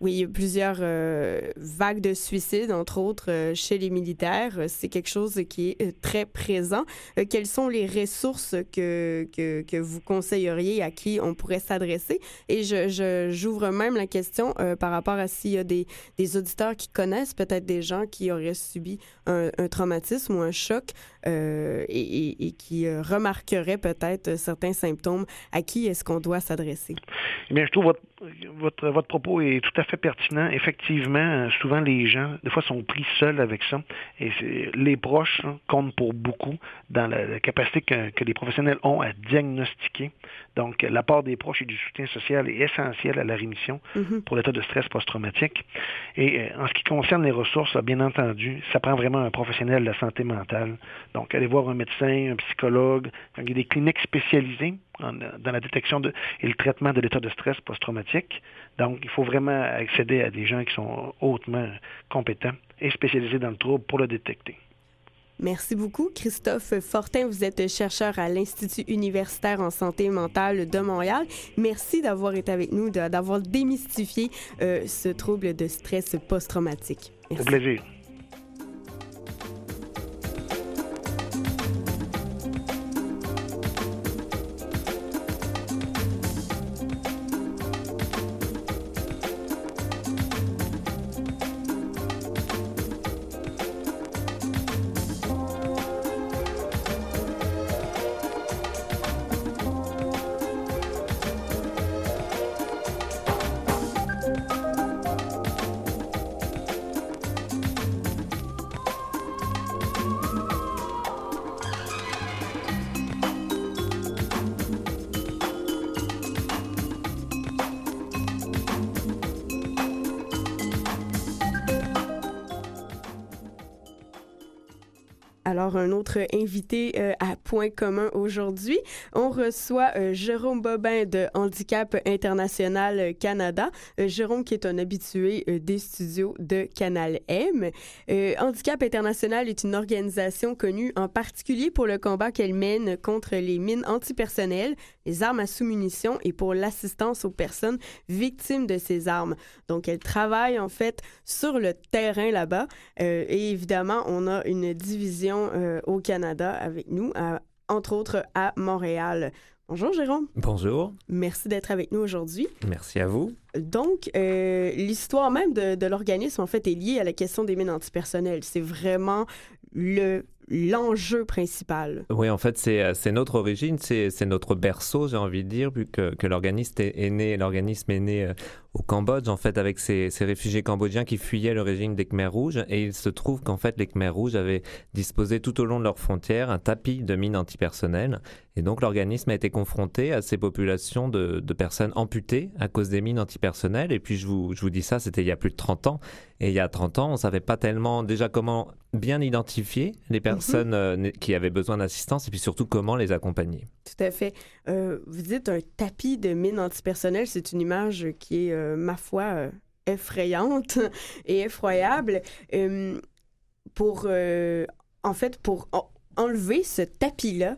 Oui, il y a plusieurs euh, vagues de suicides, entre autres, euh, chez les militaires. C'est quelque chose qui est euh, très présent. quelles sont les ressources que, que, vous conseilleriez à qui on pourrait s'adresser? Et je, j'ouvre même la question par rapport à s'il y a des, des auditeurs qui connaissent peut-être des gens qui auraient subi un, traumatisme ou un choc et, qui remarqueraient peut-être certains symptômes. À qui est-ce qu'on doit s'adresser? Eh bien, je trouve votre, votre, votre propos est tout à fait pertinent. Effectivement, euh, souvent les gens, des fois, sont pris seuls avec ça. Et les proches hein, comptent pour beaucoup dans la, capacité que, les professionnels ont à diagnostiquer. Donc, l'apport des proches et du soutien social est essentiel à la rémission mm-hmm. pour l'état de stress post-traumatique. Et euh, en ce qui concerne les ressources, bien entendu, ça prend vraiment un professionnel de la santé mentale. Donc, aller voir un médecin, un psychologue, il y a des cliniques spécialisées dans la détection de, et le traitement de l'état de stress post-traumatique. Donc, il faut vraiment accéder à des gens qui sont hautement compétents et spécialisés dans le trouble pour le détecter. Merci beaucoup, Christophe Fortin. Vous êtes chercheur à l'Institut universitaire en santé mentale de Montréal. Merci d'avoir été avec nous, d'avoir démystifié euh, ce trouble de stress post-traumatique. Au plaisir. Un autre invité euh, à point commun aujourd'hui. On reçoit euh, Jérôme Bobin de Handicap International Canada. Euh, Jérôme qui est un habitué des studios de Canal M. Handicap International est une organisation connue en particulier pour le combat qu'elle mène contre les mines antipersonnelles, les armes à sous-munitions et pour l'assistance aux personnes victimes de ces armes. Donc, elle travaille en fait sur le terrain là-bas. et évidemment, on a une division euh, au Canada avec nous, entre autres à Montréal. Bonjour Jérôme. Bonjour. Merci d'être avec nous aujourd'hui. Merci à vous. Donc, euh, l'histoire même de, l'organisme, en fait, est liée à la question des mines antipersonnelles. C'est vraiment le, l'enjeu principal. Oui, en fait, c'est notre origine, c'est notre berceau, j'ai envie de dire, vu que, l'organisme est, né, l'organisme est né au Cambodge, en fait, avec ces, ces, réfugiés cambodgiens qui fuyaient le régime des Khmers rouges. Et il se trouve qu'en fait, les Khmers rouges avaient disposé tout au long de leurs frontières un tapis de mines antipersonnelles. Et donc, l'organisme a été confronté à ces populations de, de, personnes amputées à cause des mines antipersonnelles. Et puis, je vous, je vous dis ça, c'était il y a plus de 30 ans. Et il y a 30 ans, on savait pas tellement déjà comment bien identifier les mhm. personnes euh, qui avaient besoin d'assistance et puis surtout comment les accompagner. Tout à fait. Euh, vous dites un tapis de mines antipersonnelles, c'est une image qui est, euh, ma foi, effrayante et effroyable. pour, en fait, pour enlever ce tapis-là,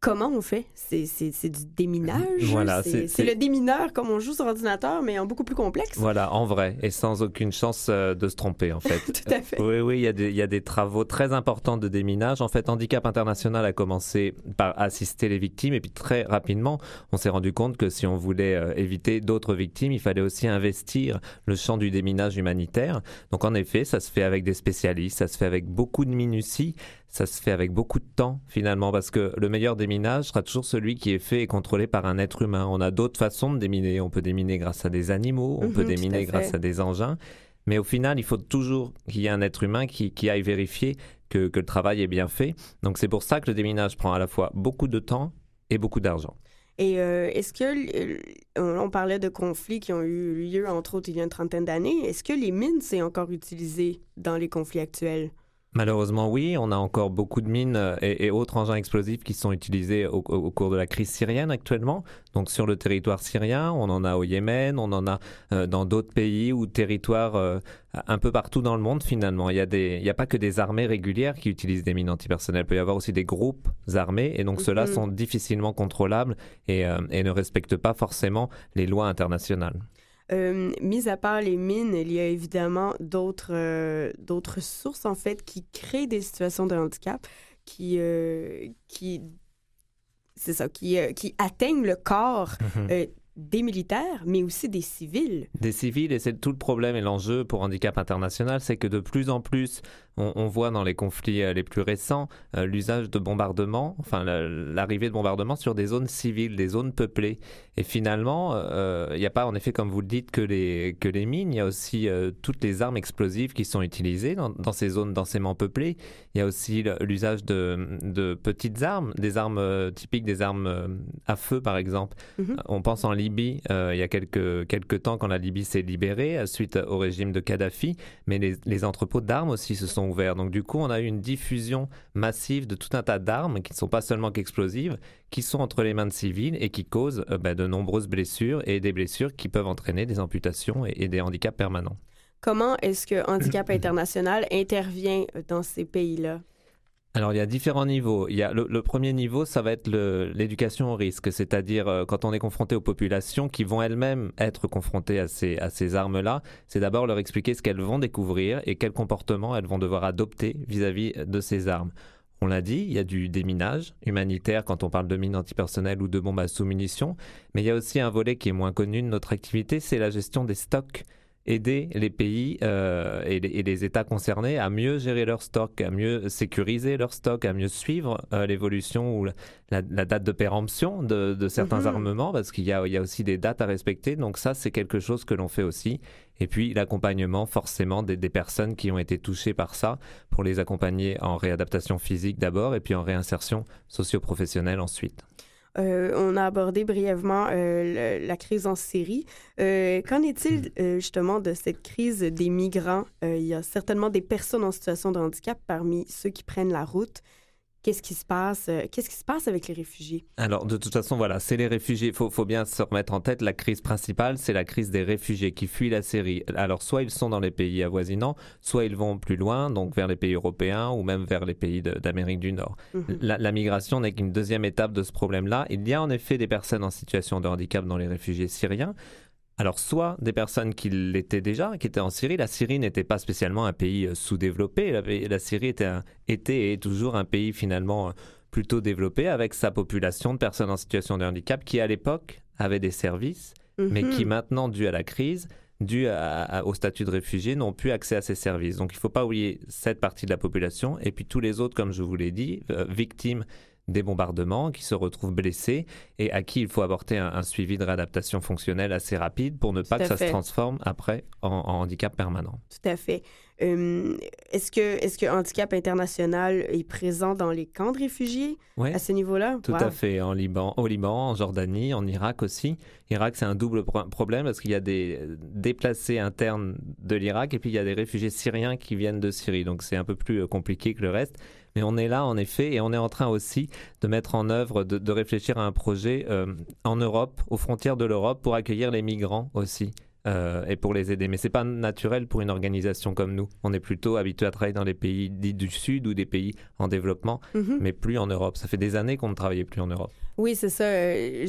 comment on fait? C'est du déminage? Voilà. C'est le démineur comme on joue sur ordinateur, mais en beaucoup plus complexe. Voilà, en vrai, et sans aucune chance euh, de se tromper, en fait. Tout à fait. Oui, oui, il y, a des, il y, a des travaux très importants de déminage. En fait, Handicap International a commencé par assister les victimes, et puis très rapidement, on s'est rendu compte que si on voulait euh, éviter d'autres victimes, il fallait aussi investir le champ du déminage humanitaire. Donc, en effet, ça se fait avec des spécialistes, ça se fait avec beaucoup de minutie, ça se fait avec beaucoup de temps finalement parce que le meilleur déminage sera toujours celui qui est fait et contrôlé par un être humain. On a d'autres façons de déminer. On peut déminer grâce à des animaux, on peut mhm, déminer grâce à des engins. Mais au final, il faut toujours qu'il y ait un être humain qui, aille vérifier que, le travail est bien fait. Donc c'est pour ça que le déminage prend à la fois beaucoup de temps et beaucoup d'argent. Et euh, est-ce que, on parlait de conflits qui ont eu lieu, entre autres, il y a une trentaine d'années, est-ce que les mines, c'est encore utilisé dans les conflits actuels? Malheureusement, oui. On a encore beaucoup de mines euh, et, autres engins explosifs qui sont utilisés au, cours de la crise syrienne actuellement. Donc sur le territoire syrien, on en a au Yémen, on en a euh, dans d'autres pays ou territoires euh, un peu partout dans le monde finalement. Il n'y a, a pas que des armées régulières qui utilisent des mines antipersonnelles. Il peut y avoir aussi des groupes armés et donc ceux-là mhm. sont difficilement contrôlables et ne respectent pas forcément les lois internationales. Euh, mis à part les mines, il y a évidemment d'autres euh, d'autres sources en fait qui créent des situations de handicap qui euh, qui c'est ça qui qui atteignent le corps mm-hmm des militaires, mais aussi des civils. Des civils, et c'est tout le problème et l'enjeu pour Handicap International, c'est que de plus en plus, on, voit dans les conflits euh, les plus récents euh, l'usage de bombardements, enfin l'arrivée de bombardements sur des zones civiles, des zones peuplées. Et finalement, euh, il n'y a pas, en effet, comme vous le dites, que les, que les mines, il y a aussi toutes les armes explosives qui sont utilisées dans, dans ces zones densément peuplées. Il y a aussi l'usage de, de, petites armes, des armes typiques des armes à feu, par exemple. Mm-hmm. On pense en Libye euh, il y a quelques, quelques temps quand la Libye s'est libérée suite au régime de Kadhafi, mais les, entrepôts d'armes aussi se sont Donc du coup, on a eu une diffusion massive de tout un tas d'armes qui ne sont pas seulement qu'explosives, qui sont entre les mains de civils et qui causent euh, bah, de nombreuses blessures et des blessures qui peuvent entraîner des amputations et des handicaps permanents. Comment est-ce que Handicap International intervient dans ces pays-là? Alors il y a différents niveaux. Il y a le, premier niveau, ça va être l'éducation au risque, c'est-à-dire euh, quand on est confronté aux populations qui vont elles-mêmes être confrontées à ces, à ces armes-là, c'est d'abord leur expliquer ce qu'elles vont découvrir et quel comportement elles vont devoir adopter vis-à-vis de ces armes. On l'a dit, il y a du déminage humanitaire quand on parle de mines antipersonnelles ou de bombes à sous-munitions, mais il y a aussi un volet qui est moins connu de notre activité, c'est la gestion des stocks aider les pays euh, et, les, États concernés à mieux gérer leur stock, à mieux sécuriser leur stock, à mieux suivre euh, l'évolution ou la, date de péremption de, certains mhm. armements, parce qu'il y, a, aussi des dates à respecter. Donc ça, c'est quelque chose que l'on fait aussi. Et puis l'accompagnement forcément des, des, personnes qui ont été touchées par ça, pour les accompagner en réadaptation physique d'abord, et puis en réinsertion socio-professionnelle ensuite. Euh, on a abordé brièvement euh, la crise en Syrie. Euh, qu'en est-il mm. justement de cette crise des migrants? il y a certainement des personnes en situation de handicap parmi ceux qui prennent la route qu'est-ce qui se passe euh, Qu'est-ce qui se passe avec les réfugiés? Alors de toute façon, voilà, c'est les réfugiés. Il faut, bien se remettre en tête la crise principale, c'est la crise des réfugiés qui fuient la Syrie. Alors soit ils sont dans les pays avoisinants, soit ils vont plus loin, donc vers les pays européens ou même vers les pays d'Amérique du Nord. Mhm. la, migration n'est qu'une deuxième étape de ce problème-là. Il y a en effet des personnes en situation de handicap dans les réfugiés syriens. Alors, soit des personnes qui l'étaient déjà, qui étaient en Syrie. La Syrie n'était pas spécialement un pays euh, sous-développé. La, Syrie était, était et est toujours un pays finalement euh, plutôt développé avec sa population de personnes en situation de handicap qui, à l'époque, avaient des services, mais qui mhm. maintenant, dû à la crise, dus au statut de réfugié, n'ont plus accès à ces services. Donc il ne faut pas oublier cette partie de la population et puis tous les autres, comme je vous l'ai dit, victimes des bombardements, qui se retrouvent blessés et à qui il faut apporter un, suivi de réadaptation fonctionnelle assez rapide pour ne pas que ça se transforme après en, handicap permanent. Tout à fait. Hum, est-ce que que handicap international est présent dans les camps de réfugiés à ce niveau-là? Tout à fait. En Liban, au Liban, en Jordanie, en Irak aussi. Irak, c'est un double problème parce qu'il y a des déplacés internes de l'Irak et puis il y a des réfugiés syriens qui viennent de Syrie. Donc c'est un peu plus euh, compliqué que le reste. Mais on est là, en effet, et on est en train aussi de mettre en œuvre, de, réfléchir à un projet euh, en Europe, aux frontières de l'Europe, pour accueillir les migrants aussi. Euh, et pour les aider. Mais c'est pas naturel pour une organisation comme nous. On est plutôt habitué à travailler dans les pays dits du Sud ou des pays en développement, mhm. mais plus en Europe. Ça fait des années qu'on ne travaillait plus en Europe. Oui, c'est ça. Euh,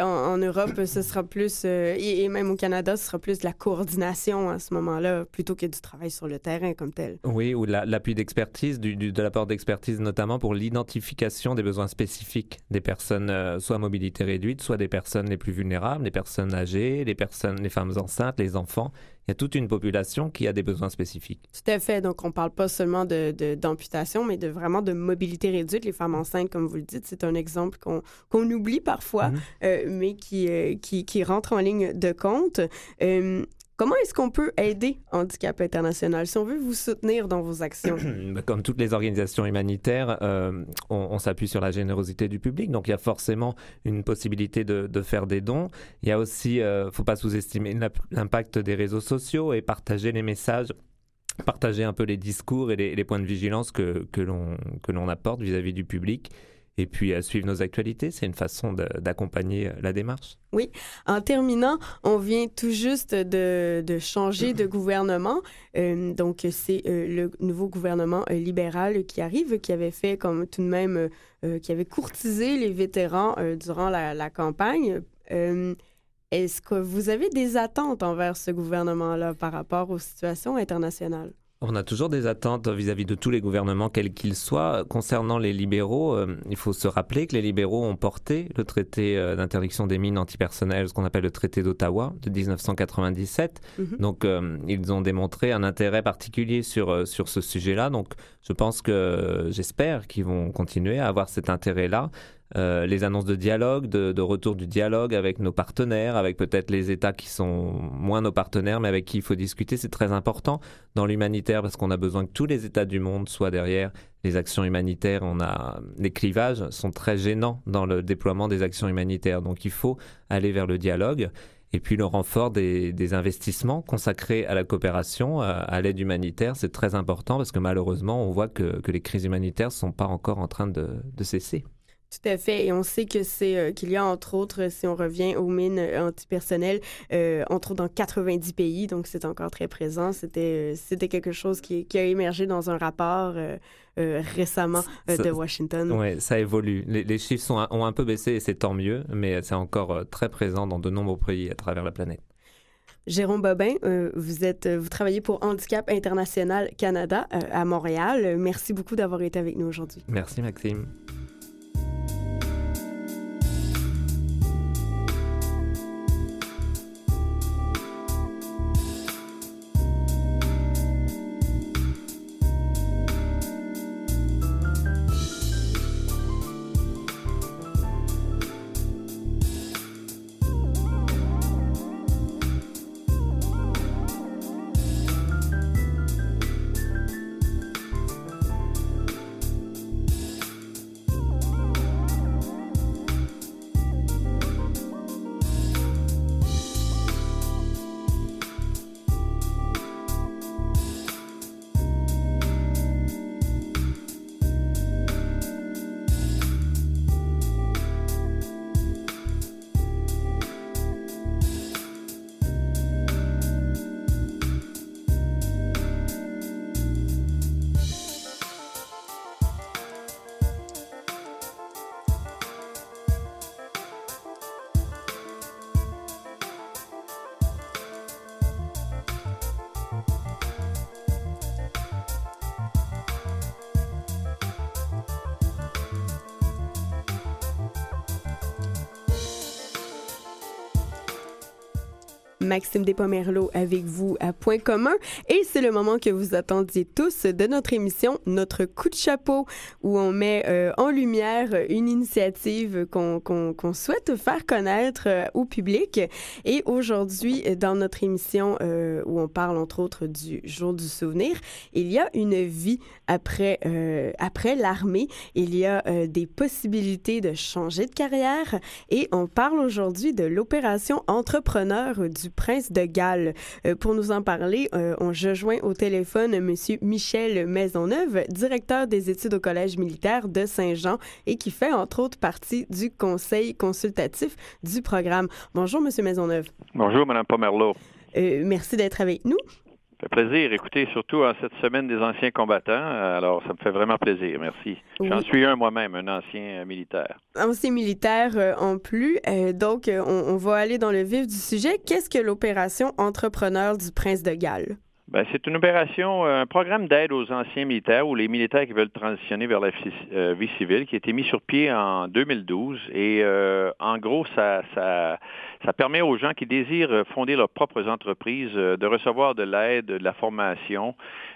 en, Europe, ce sera plus, euh, et, même au Canada, ce sera plus de la coordination à ce moment-là, plutôt que du travail sur le terrain comme tel. Oui, ou l'appui d'expertise, de l'apport d'expertise notamment pour l'identification des besoins spécifiques des personnes, euh, soit à mobilité réduite, soit des personnes les plus vulnérables, les personnes âgées, les personnes, les femmes enceintes, les enfants il y a toute une population qui a des besoins spécifiques. Tout à fait. Donc, on ne parle pas seulement d'amputation, de, mais de vraiment de mobilité réduite. Les femmes enceintes, comme vous le dites, c'est un exemple qu'on oublie parfois, mhm. euh, mais qui, euh, qui, qui, rentre en ligne de compte. Euh, Comment est-ce qu'on peut aider Handicap International? Si on veut vous soutenir dans vos actions? Ben, comme toutes les organisations humanitaires, euh, on, s'appuie sur la générosité du public. Donc il y a forcément une possibilité de, faire des dons. Il y a aussi, il euh, ne faut pas sous-estimer l'impact des réseaux sociaux et partager les messages partager un peu les discours et les, points de vigilance que, que l'on apporte vis-à-vis du public et puis à suivre nos actualités. C'est une façon d'accompagner euh, la démarche. Oui. En terminant, on vient tout juste de, changer de gouvernement. Euh, donc, c'est euh, le nouveau gouvernement libéral qui arrive, qui avait fait comme tout de même, qui avait courtisé les vétérans durant la campagne. Est-ce que vous avez des attentes envers ce gouvernement-là par rapport aux situations internationales? On a toujours des attentes vis-à-vis de tous les gouvernements, quels qu'ils soient. Concernant les libéraux, euh, il faut se rappeler que les libéraux ont porté le traité euh, d'interdiction des mines antipersonnelles, ce qu'on appelle le traité d'Ottawa de 1997. Mhm. Donc, euh, ils ont démontré un intérêt particulier sur, sur ce sujet-là. Donc, je pense que j'espère qu'ils vont continuer à avoir cet intérêt-là. Euh, les annonces de dialogue, de, retour du dialogue avec nos partenaires, avec peut-être les États qui sont moins nos partenaires, mais avec qui il faut discuter, c'est très important dans l'humanitaire parce qu'on a besoin que tous les États du monde soient derrière les actions humanitaires. Les clivages sont très gênants dans le déploiement des actions humanitaires, donc il faut aller vers le dialogue. Et puis le renfort des, investissements consacrés à la coopération, à, l'aide humanitaire, c'est très important parce que malheureusement, on voit que, les crises humanitaires ne sont pas encore en train de cesser. Tout à fait. Et on sait que c'est euh, qu'il y a entre autres, si on revient aux mines euh, antipersonnelles, euh, entre autres dans 90 pays, donc c'est encore très présent. C'était c'était quelque chose qui, qui, a émergé dans un rapport récemment de Washington. Oui, ça évolue. Les, chiffres sont, ont un peu baissé et c'est tant mieux, mais c'est encore très présent dans de nombreux pays à travers la planète. Jérôme Bobin, vous êtes, vous travaillez pour Handicap International Canada à Montréal. Merci beaucoup d'avoir été avec nous aujourd'hui. Merci Maxime. Maxime Despomerleau avec vous à Point commun. Et c'est le moment que vous attendiez tous de notre émission, notre coup de chapeau, où on met euh, en lumière une initiative qu'on souhaite faire connaître euh, au public. Et aujourd'hui, dans notre émission euh, où on parle entre autres du jour du souvenir, il y a une vie après, après l'armée. Il y a des possibilités de changer de carrière et on parle aujourd'hui de l'opération entrepreneur du prince de Galles. Euh, pour nous en parler, euh, on rejoint au téléphone M. Michel Maisonneuve, directeur des études au Collège militaire de Saint-Jean et qui fait entre autres partie du conseil consultatif du programme. Bonjour, M. Maisonneuve. Bonjour, Mme Pomerleau. Euh, merci d'être avec nous. Ça fait plaisir. Écoutez, surtout en cette semaine des anciens combattants. Alors, ça me fait vraiment plaisir. Merci. J'en suis un moi-même, un ancien euh, militaire. Ancien militaire euh, en plus. Euh, donc, on, va aller dans le vif du sujet. Qu'est-ce que l'opération Entrepreneur du Prince de Galles? Ben, c'est une opération, un programme d'aide aux anciens militaires ou les militaires qui veulent transitionner vers la vie civile qui a été mis sur pied en 2012. Et en gros, ça, ça ça permet aux gens qui désirent fonder leurs propres entreprises euh, de recevoir de l'aide, de la formation,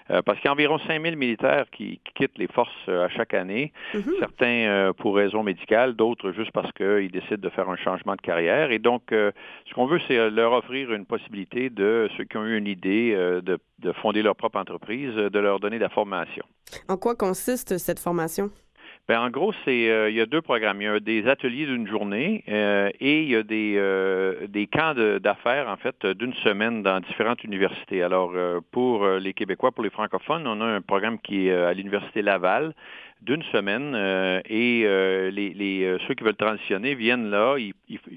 euh, parce qu'il y a environ 5000 militaires qui, quittent les forces euh, à chaque année, mhm. certains pour raisons médicales, d'autres juste parce qu'ils décident de faire un changement de carrière. Et donc, ce qu'on veut, c'est leur offrir une possibilité de ceux qui ont eu une idée de, de fonder leur propre entreprise, de leur donner de la formation. En quoi consiste cette formation? Ben, en gros, euh, il y a deux programmes. Il y a des ateliers d'une journée euh, et il y a des, euh, des camps d'affaires, en fait, d'une semaine dans différentes universités. Alors, pour les Québécois, pour les francophones, on a un programme qui est à l'Université Laval d'une semaine et les, ceux qui veulent transitionner viennent là. Il,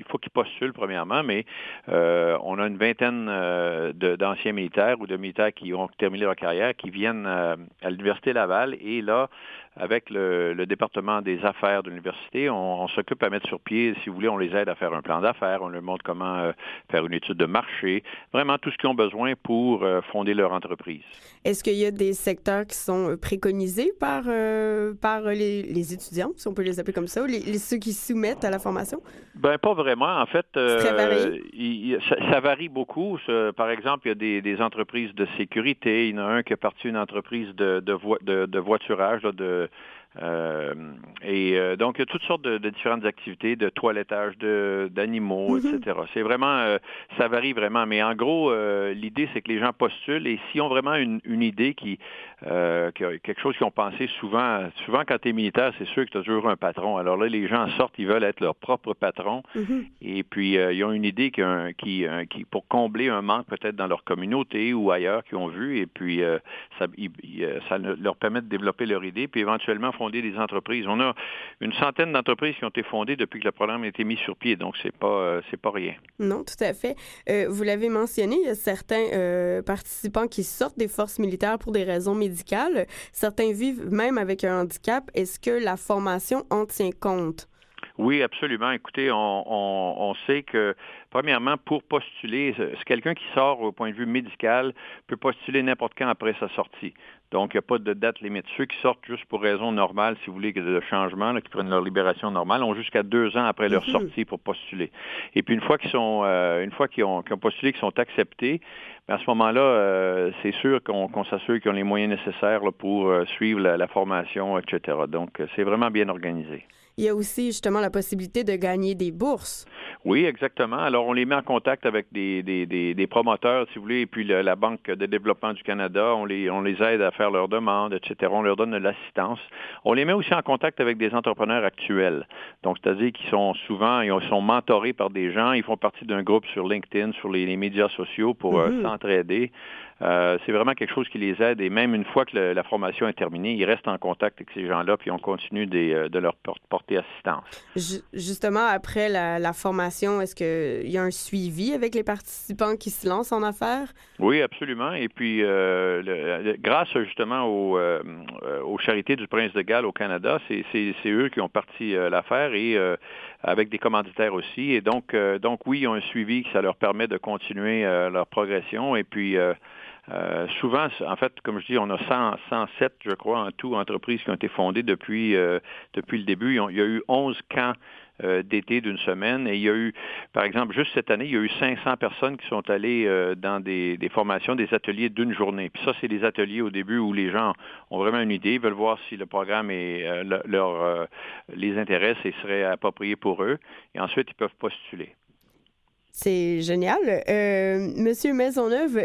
faut qu'ils postulent premièrement, mais on a une vingtaine d'anciens militaires ou de militaires qui ont terminé leur carrière qui viennent à l'Université Laval et là, avec le, département des affaires de l'université, on, s'occupe à mettre sur pied, si vous voulez, on les aide à faire un plan d'affaires, on leur montre comment euh, faire une étude de marché, vraiment tout ce qu'ils ont besoin pour euh, fonder leur entreprise. Est-ce qu'il y a des secteurs qui sont euh, préconisés par, par les, étudiants, si on peut les appeler comme ça, ou les, ceux qui soumettent à la formation? Ben pas vraiment. En fait, varié? ça, varie beaucoup. Par exemple, il y a des, entreprises de sécurité. Il y en a un qui a parti une entreprise de, de, de voiturage, de euh, et euh, donc, il y a toutes sortes de, différentes activités, de toilettage d'animaux, mhm. etc. C'est vraiment, euh, ça varie vraiment. Mais en gros, l'idée, c'est que les gens postulent et s'ils ont vraiment une, idée qui, quelque chose qu'ils ont pensé souvent, souvent quand tu es militaire, c'est sûr que tu as toujours un patron. Alors là, les gens sortent, ils veulent être leur propre patron. Mhm. Et puis, ils ont une idée qui, qui, qui, pour combler un manque peut-être dans leur communauté ou ailleurs qu'ils ont vu. Et puis, ça, ça leur permet de développer leur idée, puis éventuellement des entreprises. On a une centaine d'entreprises qui ont été fondées depuis que le programme a été mis sur pied, donc c'est pas euh, c'est pas rien. Non, tout à fait. Euh, vous l'avez mentionné, il y a certains euh, participants qui sortent des forces militaires pour des raisons médicales. Certains vivent même avec un handicap. Est-ce que la formation en tient compte? Oui, absolument. Écoutez, on, sait que, premièrement, pour postuler, quelqu'un qui sort au point de vue médical peut postuler n'importe quand après sa sortie. Donc, il n'y a pas de date limite. Ceux qui sortent juste pour raison normale, si vous voulez, de changement, qui prennent leur libération normale, ont jusqu'à deux ans après leur mhm. sortie pour postuler. Et puis, une fois qu'ils sont, euh, une fois qu'ils ont, postulé, qu'ils sont acceptés, ben, à ce moment-là, euh, c'est sûr qu'on s'assure qu'ils ont les moyens nécessaires pour euh, suivre la, formation, etc. Donc, c'est vraiment bien organisé il y a aussi justement la possibilité de gagner des bourses. Oui, exactement. Alors, on les met en contact avec des, des, des, promoteurs, si vous voulez, et puis la Banque de développement du Canada. On les, on les aide à faire leurs demandes, etc. On leur donne de l'assistance. On les met aussi en contact avec des entrepreneurs actuels. Donc, c'est-à-dire qu'ils sont souvent, ils sont mentorés par des gens. Ils font partie d'un groupe sur LinkedIn, sur les, médias sociaux pour euh, mm-hmm. s'entraider. Euh, c'est vraiment quelque chose qui les aide et même une fois que la formation est terminée, ils restent en contact avec ces gens-là puis on continue euh, de leur porter assistance. justement, après la, formation, est-ce qu'il y a un suivi avec les participants qui se lancent en affaires? Oui, absolument. Et puis, euh, grâce justement aux, aux, charités du Prince de Galles au Canada, c'est eux qui ont parti l'affaire et avec des commanditaires aussi. Et donc, donc oui, ils ont un suivi qui ça leur permet de continuer leur progression. Et puis, euh, souvent, en fait, comme je dis, on a 100, 107, je crois, en tout, entreprises qui ont été fondées depuis, euh, depuis le début. Il y a eu 11 camps d'été d'une semaine. Et il y a eu, par exemple, juste cette année, il y a eu 500 personnes qui sont allées dans des, formations, des ateliers d'une journée. Puis ça, c'est des ateliers au début où les gens ont vraiment une idée, veulent voir si le programme les intéresse et serait approprié pour eux. Et ensuite, ils peuvent postuler. C'est génial. Monsieur Maisonneuve,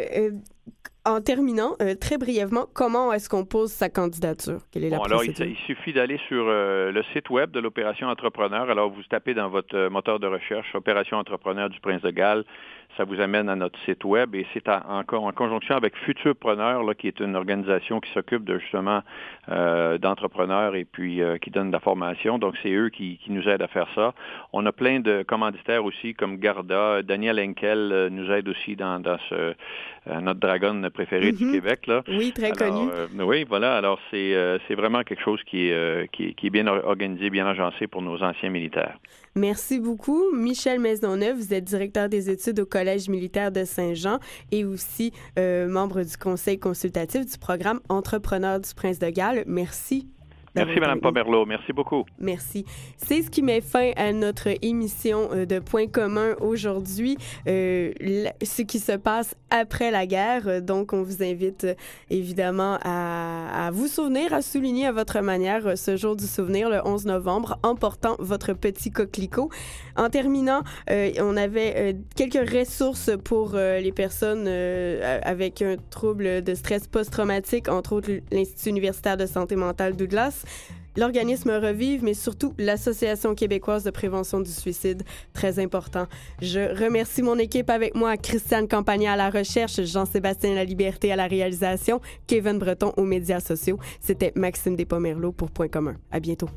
en terminant, euh, très brièvement, comment est-ce qu'on pose sa candidature? Quelle est la alors, il, suffit d'aller sur euh, le site web de l'Opération Entrepreneur. Alors, vous tapez dans votre euh, moteur de recherche Opération Entrepreneur du Prince de Galles. Ça vous amène à notre site web et c'est en, en, conjonction avec Futurpreneur, là, qui est une organisation qui s'occupe de justement d'entrepreneurs et puis qui donne de la formation. Donc, c'est eux qui, nous aident à faire ça. On a plein de commanditaires aussi, comme Garda. Daniel Henkel nous aide aussi dans, dans ce, notre dragon préféré du mhm. Québec. Là. Oui, très connu. Euh, oui, voilà. Alors, c'est euh, vraiment quelque chose qui est, euh, qui, qui, est bien organisé, bien agencé pour nos anciens militaires. Merci beaucoup. Michel Maisonneuve, vous êtes directeur des études au Collège militaire de Saint-Jean et aussi membre du conseil consultatif du programme Entrepreneur du Prince de Galles. Merci Merci, Mme Pomerleau. Merci beaucoup. Merci. C'est ce qui met fin à notre émission euh, de Points communs aujourd'hui. Euh, ce qui se passe après la guerre. Donc, on vous invite euh, évidemment à, à, vous souvenir, à souligner à votre manière ce jour du souvenir, le 11 novembre, en portant votre petit coquelicot. En terminant, on avait quelques ressources pour les personnes avec un trouble de stress post-traumatique, entre autres l'Institut universitaire de santé mentale Douglas l'organisme Revive, mais surtout l'Association québécoise de prévention du suicide, très important. Je remercie mon équipe avec moi, Christiane Campagna à la recherche, Jean-Sébastien La Liberté à la réalisation, Kevin Breton aux médias sociaux. C'était Maxime Despomerleau pour Point commun. À bientôt.